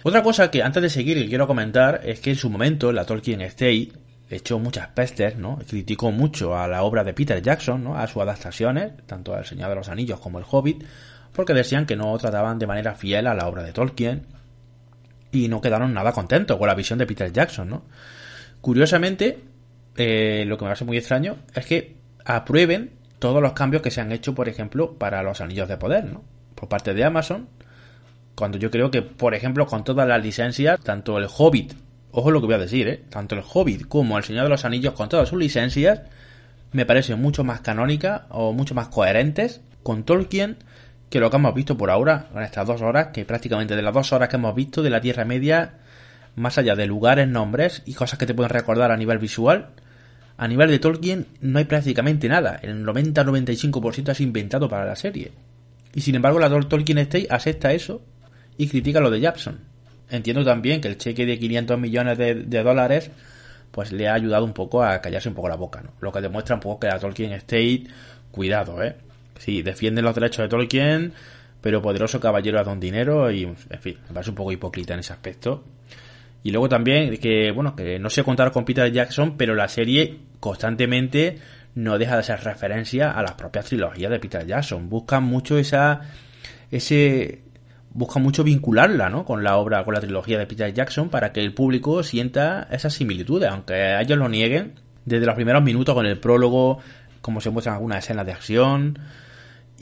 Otra cosa que antes de seguir quiero comentar es que en su momento la Tolkien Stay echó muchas pestes, ¿no? Criticó mucho a la obra de Peter Jackson, ¿no? A sus adaptaciones, tanto El Señor de los Anillos como El Hobbit, porque decían que no trataban de manera fiel a la obra de Tolkien y no quedaron nada contentos con la visión de Peter Jackson, ¿no? Curiosamente, eh, lo que me parece muy extraño es que aprueben todos los cambios que se han hecho, por ejemplo, para los anillos de poder, ¿no? Por parte de Amazon, cuando yo creo que, por ejemplo, con todas las licencias, tanto el Hobbit, ojo lo que voy a decir, ¿eh? Tanto el Hobbit como el Señor de los Anillos, con todas sus licencias, me parecen mucho más canónicas o mucho más coherentes con Tolkien que lo que hemos visto por ahora, en estas dos horas, que prácticamente de las dos horas que hemos visto de la Tierra Media, más allá de lugares, nombres y cosas que te pueden recordar a nivel visual, a nivel de Tolkien no hay prácticamente nada. El 90-95% es inventado para la serie. Y sin embargo, la Tolkien State acepta eso y critica lo de Jackson. Entiendo también que el cheque de 500 millones de, dólares pues le ha ayudado un poco a callarse un poco la boca, ¿no? Lo que demuestra un poco que la Tolkien State, cuidado, ¿eh? Sí, defienden los derechos de Tolkien, pero poderoso caballero a don dinero y, en fin, me parece un poco hipócrita en ese aspecto. Y luego también que, bueno, que no sé contar con Peter Jackson, pero la serie constantemente no deja de ser referencia a las propias trilogías de Peter Jackson. Buscan mucho esa, ese, busca mucho vincularla, ¿no? Con la obra, con la trilogía de Peter Jackson para que el público sienta esas similitudes, aunque ellos lo nieguen. Desde los primeros minutos con el prólogo, como se muestran algunas escenas de acción,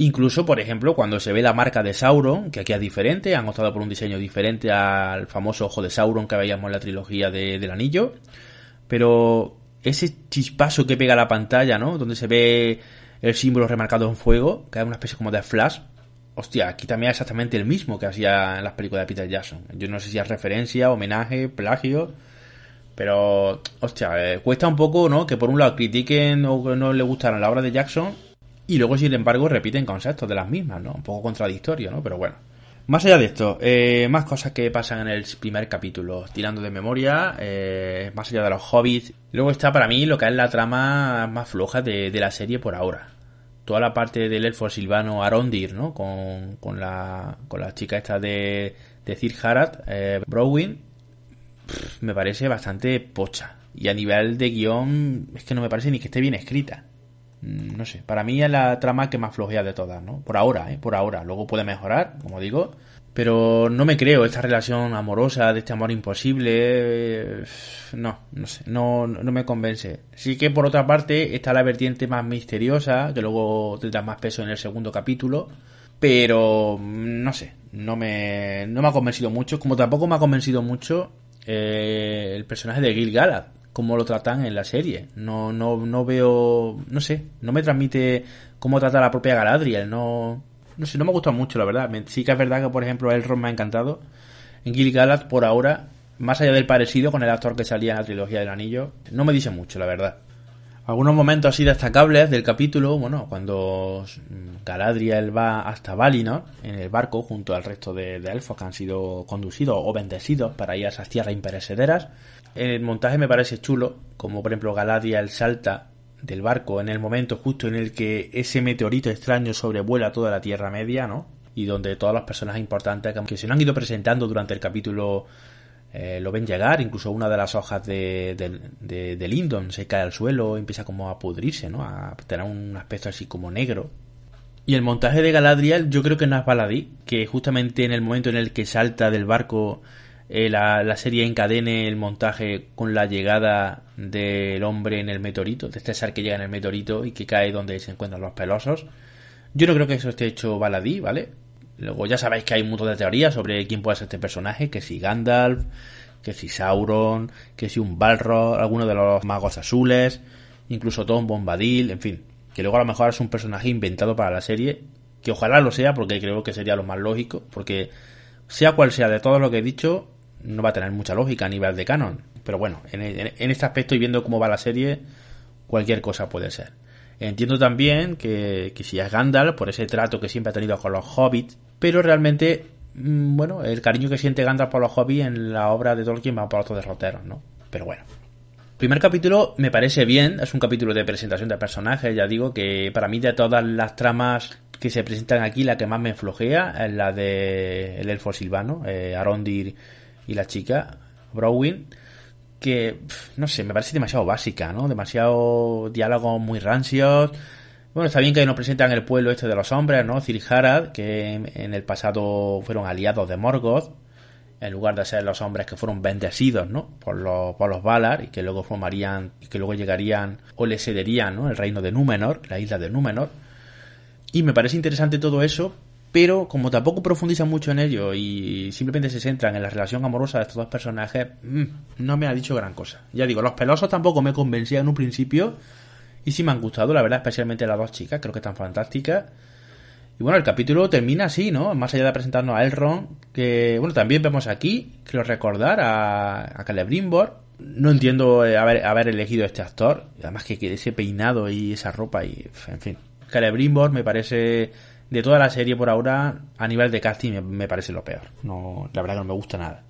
Incluso, por ejemplo, cuando se ve la marca de Sauron, que aquí es diferente, han optado por un diseño diferente al famoso ojo de Sauron que veíamos en la trilogía del anillo. Pero ese chispazo que pega la pantalla, ¿no? Donde se ve el símbolo remarcado en fuego, que es una especie como de flash. Hostia, aquí también es exactamente el mismo que hacía en las películas de Peter Jackson. Yo no sé si es referencia, homenaje, plagio. Pero, hostia, eh, cuesta un poco, ¿no? Que por un lado critiquen o que no le gustaran la obra de Jackson y luego, sin embargo, repiten conceptos de las mismas, ¿no? Un poco contradictorio, ¿no? Pero bueno. Más allá de esto, eh, más cosas que pasan en el primer capítulo, tirando de memoria, eh, más allá de los hobbits. Luego está para mí lo que es la trama más floja de, la serie por ahora. Toda la parte del elfo silvano Arondir, ¿no? Con, con, la, con la chica esta de, de Cir Harad, eh, me parece bastante pocha. Y a nivel de guion, es que no me parece ni que esté bien escrita. Mm, no sé, para mí es la trama que más flojea de todas, ¿no? Por ahora, ¿eh? Por ahora. Luego puede mejorar, como digo. Pero no me creo esta relación amorosa, de este amor imposible. No, no sé, no, no me convence. Sí que por otra parte está la vertiente más misteriosa, que luego tendrá más peso en el segundo capítulo. Pero mm, no sé, no me, no me ha convencido mucho. Como tampoco me ha convencido mucho eh, el personaje de Gil Galad cómo lo tratan en la serie. No, no, no veo, no sé, no me transmite cómo trata la propia Galadriel. No, no sé, no me gusta mucho, la verdad. Sí que es verdad que, por ejemplo, Elrond me ha encantado. En Gil Galad, por ahora, más allá del parecido con el actor que salía en la trilogía del anillo, no me dice mucho, la verdad. Algunos momentos así destacables del capítulo, bueno, cuando Galadriel va hasta Valinor en el barco junto al resto de, de elfos que han sido conducidos o bendecidos para ir a esas tierras imperecederas el montaje me parece chulo, como por ejemplo Galadriel salta del barco en el momento justo en el que ese meteorito extraño sobrevuela toda la Tierra Media, ¿no? Y donde todos los personajes importantes que se han ido presentando durante el capítulo eh, lo ven llegar, incluso una de las hojas de, de, de, Lindon se cae al suelo, empieza como a pudrirse, ¿no? A tener un aspecto así como negro. Y el montaje de Galadriel yo creo que no es baladí, que justamente en el momento en el que salta del barco eh, la, serie encadene el montaje con la llegada del hombre en el meteorito, de este ser que llega en el meteorito y que cae donde se encuentran los pelosos. Yo no creo que eso esté hecho baladí, ¿vale? Luego ya sabéis que hay un montón de teorías sobre quién puede ser este personaje, que si Gandalf, que si Sauron, que si un Balrog, alguno de los magos azules, incluso Tom Bombadil, en fin, que luego a lo mejor es un personaje inventado para la serie, que ojalá lo sea porque creo que sería lo más lógico, porque sea cual sea de todo lo que he dicho, no va a tener mucha lógica a nivel de canon. Pero bueno, en, este aspecto y viendo cómo va la serie, cualquier cosa puede ser. Entiendo también que, que si es Gandalf, por ese trato que siempre ha tenido con los hobbits, pero realmente, mm, bueno, el cariño que siente Gandalf por los hobbits en la obra de Tolkien va por otros derroteros, ¿no? Pero bueno. Primer capítulo me parece bien, es un capítulo de presentación de personajes, ya digo que para mí de todas las tramas que se presentan aquí, la que más me flojea es la de el elfo silvano, eh, Arondir y la chica, Browin, que, no sé, me parece demasiado básica, ¿no? Demasiado diálogos muy rancios. Bueno, está bien que nos presentan el pueblo este de los hombres, ¿no? Ciri Harad, que en el pasado fueron aliados de Morgoth, en lugar de ser los hombres que fueron bendecidos, ¿no? Por los, por los Valar y que luego formarían, y que luego llegarían o le cederían, ¿no? El reino de Númenor, la isla de Númenor. Y me parece interesante todo eso, pero como tampoco profundizan mucho en ello y simplemente se centran en la relación amorosa de estos dos personajes, mm, no me ha dicho gran cosa. Ya digo, los pelosos tampoco me convencían en un principio y sí me han gustado, la verdad, especialmente las dos chicas, creo que están fantásticas. Y bueno, el capítulo termina así, ¿no? Más allá de presentarnos a Elrond, que bueno, también vemos aquí, creo recordar, a, a Celebrimbor, No entiendo eh, haber, haber elegido este actor, además que, ese peinado y esa ropa y, en fin. Celebrimbor me parece, de toda la serie por ahora, a nivel de casting me, parece lo peor. No, la verdad que no me gusta nada.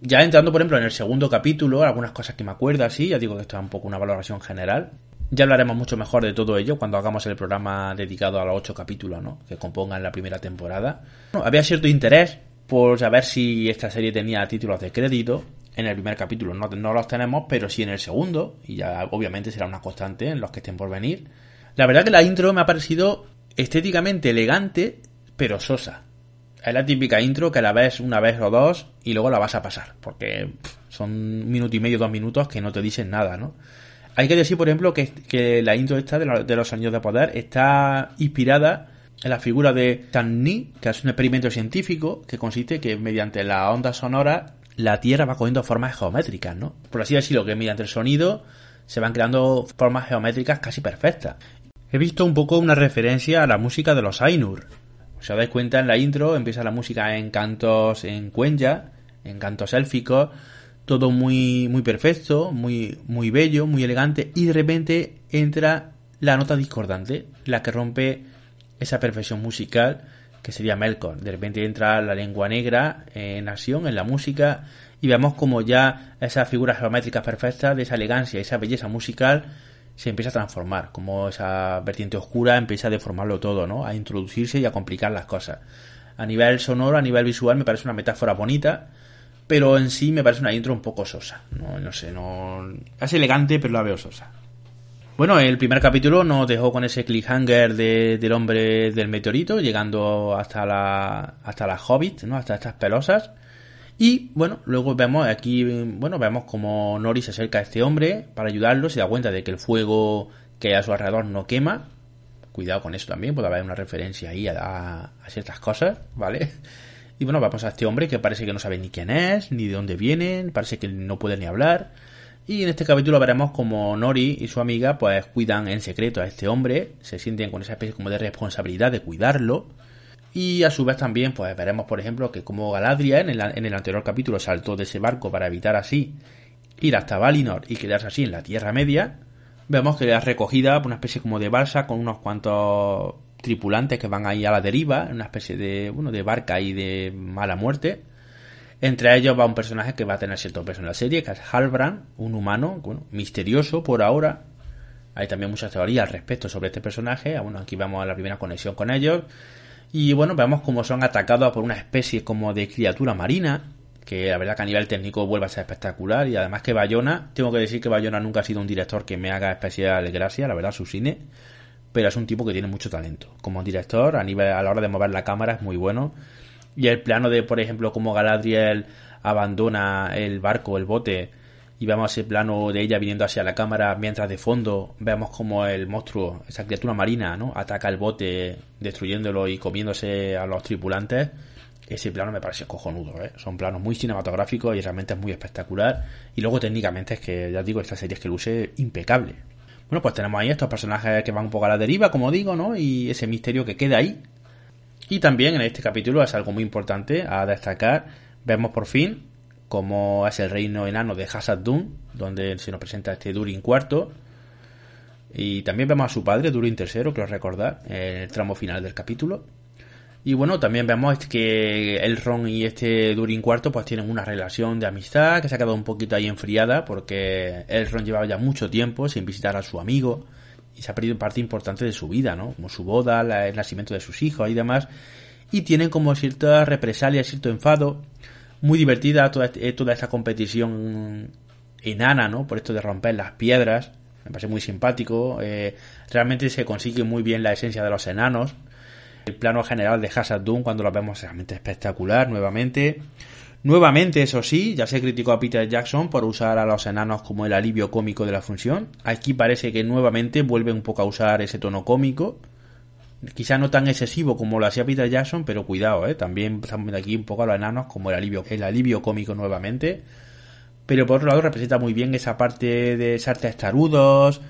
Ya entrando, por ejemplo, en el segundo capítulo, algunas cosas que me acuerdo así, ya digo que esto es un poco una valoración general. Ya hablaremos mucho mejor de todo ello cuando hagamos el programa dedicado a los ocho capítulos ¿no? que compongan la primera temporada. había cierto interés por saber si esta serie tenía títulos de crédito. En el primer capítulo no, no los tenemos, pero sí en el segundo, y ya obviamente será una constante en los que estén por venir. La verdad que la intro me ha parecido estéticamente elegante, pero sosa. Es la típica intro que la ves una vez o dos y luego la vas a pasar, porque son un minuto y medio, dos minutos que no te dicen nada, ¿no? Hay que decir, por ejemplo, que, la intro esta de, los años de poder está inspirada en la figura de Ni, que es un experimento científico que consiste que mediante la onda sonora la Tierra va cogiendo formas geométricas, ¿no? Por así decirlo, que mediante el sonido se van creando formas geométricas casi perfectas. He visto un poco una referencia a la música de los Ainur. Os dais cuenta, en la intro empieza la música en cantos en cuenya, en cantos élficos, todo muy, muy perfecto, muy, muy bello, muy elegante, y de repente entra la nota discordante, la que rompe esa perfección musical que sería Melkor. De repente entra la lengua negra en acción, en la música, y vemos como ya esas figuras geométricas perfectas de esa elegancia, esa belleza musical, se empieza a transformar, como esa vertiente oscura empieza a deformarlo todo, ¿no? A introducirse y a complicar las cosas. A nivel sonoro, a nivel visual, me parece una metáfora bonita, pero en sí me parece una intro un poco sosa. No, no sé, no. Es elegante, pero la veo sosa. Bueno, el primer capítulo nos dejó con ese cliffhanger de, del hombre del meteorito, llegando hasta la, hasta las hobbits, ¿no? Hasta estas pelosas. Y bueno, luego vemos aquí, bueno, vemos como Nori se acerca a este hombre para ayudarlo, se da cuenta de que el fuego que hay a su alrededor no quema. Cuidado con eso también, puede haber una referencia ahí a, a ciertas cosas, ¿vale? Y bueno, vamos a este hombre que parece que no sabe ni quién es, ni de dónde viene, parece que no puede ni hablar. Y en este capítulo veremos como Nori y su amiga pues cuidan en secreto a este hombre, se sienten con esa especie como de responsabilidad de cuidarlo. Y a su vez también pues veremos por ejemplo que como Galadriel en el, anterior capítulo saltó de ese barco para evitar así ir hasta Valinor y quedarse así en la Tierra Media, vemos que le ha recogida por una especie como de balsa con unos cuantos tripulantes que van ahí a la deriva, una especie de, bueno, de barca y de mala muerte. Entre ellos va un personaje que va a tener cierto peso en la serie, que es Halbrand, un humano, bueno, misterioso por ahora. Hay también muchas teorías al respecto sobre este personaje. Bueno, aquí vamos a la primera conexión con ellos. Y bueno, vemos cómo son atacados por una especie como de criatura marina, que la verdad que a nivel técnico vuelve a ser espectacular. Y además que Bayona, tengo que decir que Bayona nunca ha sido un director que me haga especial gracia, la verdad, su cine pero es un tipo que tiene mucho talento. Como director, a nivel a la hora de mover la cámara es muy bueno. Y el plano de, por ejemplo, como Galadriel abandona el barco, el bote, y vemos ese plano de ella viniendo hacia la cámara, mientras de fondo vemos como el monstruo, esa criatura marina, ¿no? Ataca el bote, destruyéndolo y comiéndose a los tripulantes. Ese plano me parece cojonudo, ¿eh? Son planos muy cinematográficos y realmente es muy espectacular. Y luego técnicamente es que, ya digo, esta serie es que luce impecable. Bueno, pues tenemos ahí estos personajes que van un poco a la deriva, como digo, ¿no? Y ese misterio que queda ahí. Y también en este capítulo es algo muy importante a destacar. Vemos por fin cómo es el reino enano de Hassad Dun, donde se nos presenta este Durin IV. Y también vemos a su padre, Durin III, creo recordar, en el tramo final del capítulo. Y bueno, también vemos que Elrond y este Durin IV pues tienen una relación de amistad que se ha quedado un poquito ahí enfriada porque Elrond llevaba ya mucho tiempo sin visitar a su amigo y se ha perdido parte importante de su vida, ¿no? Como su boda, el nacimiento de sus hijos y demás. Y tienen como cierta represalia, cierto enfado. Muy divertida toda, este, toda esta competición enana, ¿no? Por esto de romper las piedras. Me parece muy simpático. Eh, realmente se consigue muy bien la esencia de los enanos el plano general de Hazard Doom cuando lo vemos realmente espectacular nuevamente. Nuevamente, eso sí, ya se criticó a Peter Jackson por usar a los enanos como el alivio cómico de la función. Aquí parece que nuevamente vuelve un poco a usar ese tono cómico. Quizá no tan excesivo como lo hacía Peter Jackson, pero cuidado, ¿eh? también estamos viendo aquí un poco a los enanos como el alivio, el alivio cómico nuevamente. Pero por otro lado representa muy bien esa parte de ser testarudos,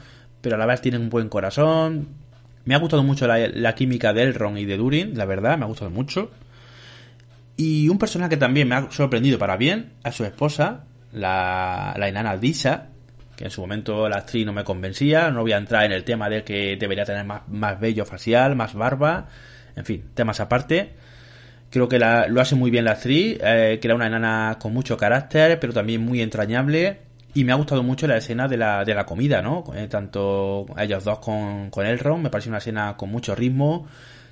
pero a la vez tienen un buen corazón. Me ha gustado mucho la, química de Elrond y de Durin, la verdad, me ha gustado mucho. Y un personaje que también me ha sorprendido para bien, a su esposa, la, la enana Disa, que en su momento la actriz no me convencía, no voy a entrar en el tema de que debería tener más, más vello facial, más barba, en fin, temas aparte. Creo que lo hace muy bien la actriz, eh, que era una enana con mucho carácter, pero también muy entrañable. Y me ha gustado mucho la escena de la, de la comida, ¿no? Eh, tanto ellos dos con, con Elrond, me parece una escena con mucho ritmo,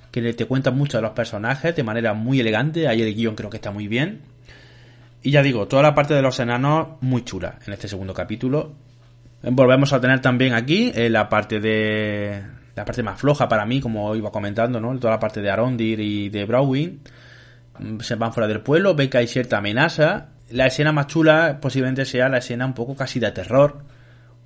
que te cuenta mucho de los personajes de manera muy elegante. Ahí el guion creo que está muy bien. Y ya digo, toda la parte de los enanos muy chula en este segundo capítulo. Volvemos a tener también aquí eh, la parte de. La parte más floja para mí, como iba comentando, ¿no? Toda la parte de Arondir y de Browin. Mm, se van fuera del pueblo, ven que hay cierta amenaza. La escena más chula posiblemente sea la escena un poco casi de terror.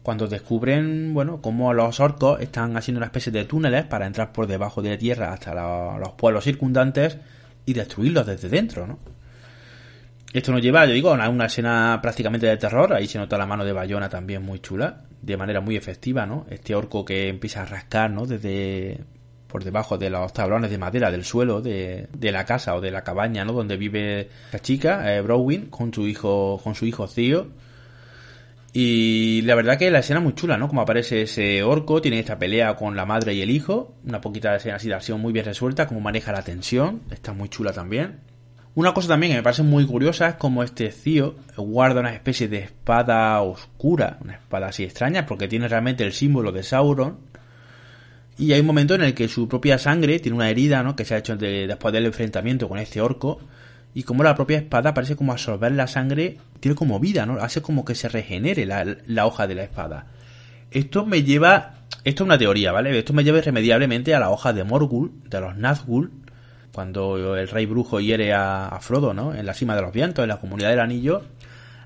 Cuando descubren, bueno, cómo los orcos están haciendo una especie de túneles para entrar por debajo de la tierra hasta los pueblos circundantes y destruirlos desde dentro, ¿no? Esto nos lleva, yo digo, a una escena prácticamente de terror. Ahí se nota la mano de Bayona también muy chula, de manera muy efectiva, ¿no? Este orco que empieza a rascar, ¿no? Desde por debajo de los tablones de madera del suelo de, la casa o de la cabaña, ¿no? Donde vive la chica, eh, con su hijo, con su hijo Theo. Y la verdad que la escena es muy chula, ¿no? Como aparece ese orco, tiene esta pelea con la madre y el hijo, una poquita de escena así de acción muy bien resuelta, como maneja la tensión, está muy chula también. Una cosa también que me parece muy curiosa es como este Cío guarda una especie de espada oscura, una espada así extraña, porque tiene realmente el símbolo de Sauron. Y hay un momento en el que su propia sangre tiene una herida, ¿no? Que se ha hecho después del enfrentamiento con este orco. Y como la propia espada parece como absorber la sangre, tiene como vida, ¿no? Hace como que se regenere la, la hoja de la espada. Esto me lleva. Esto es una teoría, ¿vale? Esto me lleva irremediablemente a la hoja de Morgul, de los Nazgûl, cuando el rey brujo hiere a, Frodo, ¿no? En la cima de los vientos, en la comunidad del anillo,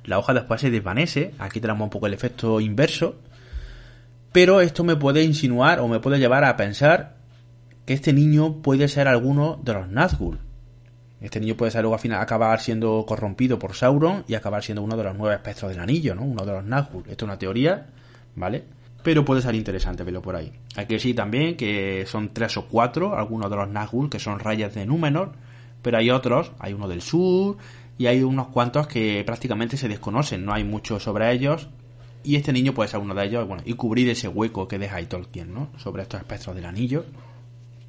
la hoja después se desvanece. Aquí tenemos un poco el efecto inverso. Pero esto me puede insinuar o me puede llevar a pensar que este niño puede ser alguno de los Nazgûl. Este niño puede ser luego al final acabar siendo corrompido por Sauron y acabar siendo uno de los nueve espectros del anillo, ¿no? Uno de los Nazgûl. Esto es una teoría, ¿vale? Pero puede ser interesante verlo por ahí. Aquí sí también que son tres o cuatro, algunos de los Nazgûl que son rayas de Númenor, pero hay otros, hay uno del sur y hay unos cuantos que prácticamente se desconocen, no hay mucho sobre ellos y este niño puede ser uno de ellos, bueno, y cubrir ese hueco que deja ahí Tolkien, ¿no? Sobre estos espectros del anillo.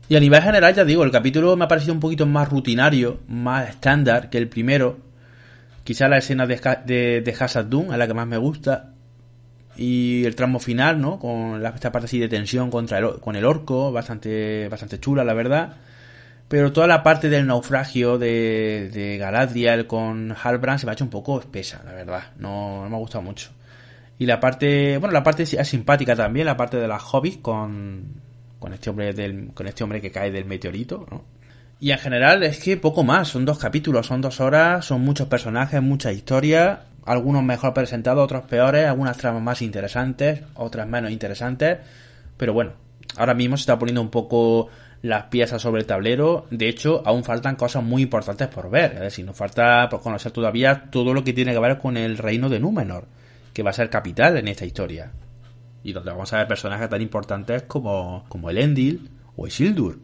Y a nivel general, ya digo, el capítulo me ha parecido un poquito más rutinario, más estándar que el primero. Quizá la escena de, de, de Hazard Dune es la que más me gusta, y el tramo final, ¿no? Con esta parte así de tensión contra el, con el orco, bastante, bastante chula, la verdad. Pero toda la parte del naufragio de, Galadriel con Halbrand se me ha hecho un poco espesa, la verdad. No, me ha gustado mucho. Y la parte, bueno, la parte es simpática también, la parte de las hobbies con, con este hombre con este hombre que cae del meteorito, ¿no? Y en general es que poco más, son dos capítulos, son dos horas, son muchos personajes, mucha historia algunos mejor presentados, otros peores, algunas tramas más interesantes, otras menos interesantes, pero bueno, ahora mismo se está poniendo un poco las piezas sobre el tablero, de hecho aún faltan cosas muy importantes por ver, es decir, nos falta por conocer todavía todo lo que tiene que ver con el reino de Númenor, que va a ser capital en esta historia, y donde vamos a ver personajes tan importantes como, como el Endil o Isildur.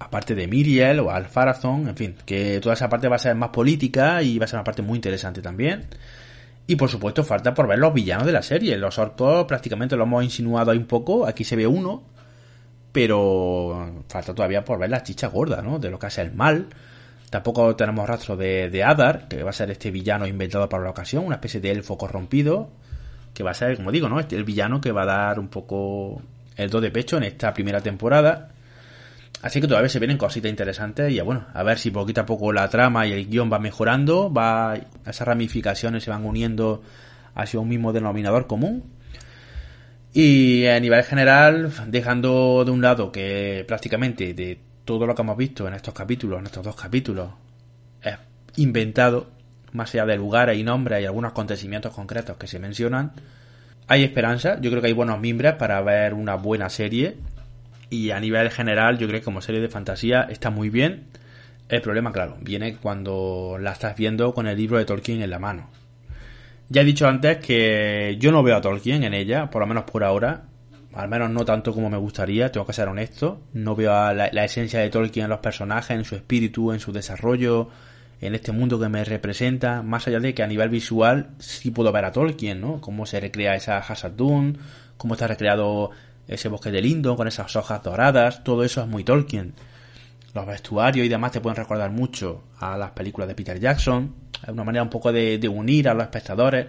Aparte de Miriel o Alfarazón, en fin, que toda esa parte va a ser más política y va a ser una parte muy interesante también. Y por supuesto falta por ver los villanos de la serie. Los orcos prácticamente lo hemos insinuado ahí un poco. Aquí se ve uno. Pero falta todavía por ver la chicha gorda, ¿no? De lo que hace el mal. Tampoco tenemos rastro de, de Adar, que va a ser este villano inventado para la ocasión. Una especie de elfo corrompido. Que va a ser, como digo, ¿no? Este, el villano que va a dar un poco el do de pecho en esta primera temporada. Así que todavía se vienen cositas interesantes y bueno, a ver si poquito a poco la trama y el guion va mejorando, va esas ramificaciones se van uniendo hacia un mismo denominador común. Y a nivel general, dejando de un lado que prácticamente de todo lo que hemos visto en estos capítulos, en estos dos capítulos, es inventado, más allá de lugares y nombres y algunos acontecimientos concretos que se mencionan, hay esperanza, yo creo que hay buenos mimbres para ver una buena serie y a nivel general, yo creo que como serie de fantasía está muy bien. El problema, claro, viene cuando la estás viendo con el libro de Tolkien en la mano. Ya he dicho antes que yo no veo a Tolkien en ella, por lo menos por ahora. Al menos no tanto como me gustaría, tengo que ser honesto. No veo la, esencia de Tolkien en los personajes, en su espíritu, en su desarrollo, en este mundo que me representa, más allá de que a nivel visual sí puedo ver a Tolkien, ¿no? Cómo se recrea esa Hazard Dune, cómo está recreado ese bosque de Lindo con esas hojas doradas, todo eso es muy Tolkien. Los vestuarios y demás te pueden recordar mucho a las películas de Peter Jackson, es una manera un poco de, unir a los espectadores,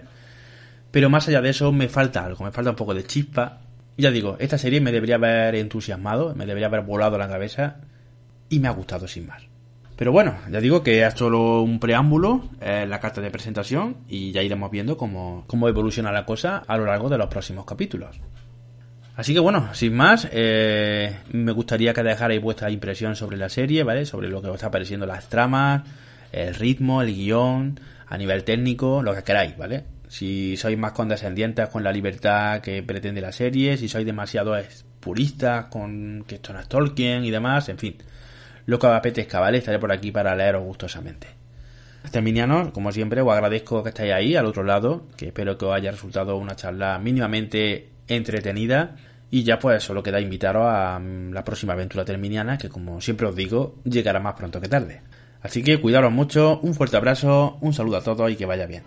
pero más allá de eso me falta algo, me falta un poco de chispa. Ya digo, esta serie me debería haber entusiasmado, me debería haber volado la cabeza y me ha gustado sin más. Pero bueno, ya digo que es solo un preámbulo, es la carta de presentación y ya iremos viendo cómo, cómo evoluciona la cosa a lo largo de los próximos capítulos. Así que bueno, sin más, eh, me gustaría que dejarais vuestra impresión sobre la serie, ¿vale? Sobre lo que os está pareciendo las tramas, el ritmo, el guion, a nivel técnico, lo que queráis, ¿vale? Si sois más condescendientes con la libertad que pretende la serie, si sois demasiado puristas con que esto no es Tolkien y demás, en fin lo que os apetezca, ¿vale? Estaré por aquí para leeros gustosamente. Terminianos, como siempre, os agradezco que estéis ahí al otro lado, que espero que os haya resultado una charla mínimamente entretenida. Y ya pues solo queda invitaros a mm, la próxima aventura terminiana, que como siempre os digo, llegará más pronto que tarde. Así que cuidaros mucho, un fuerte abrazo, un saludo a todos y que vaya bien.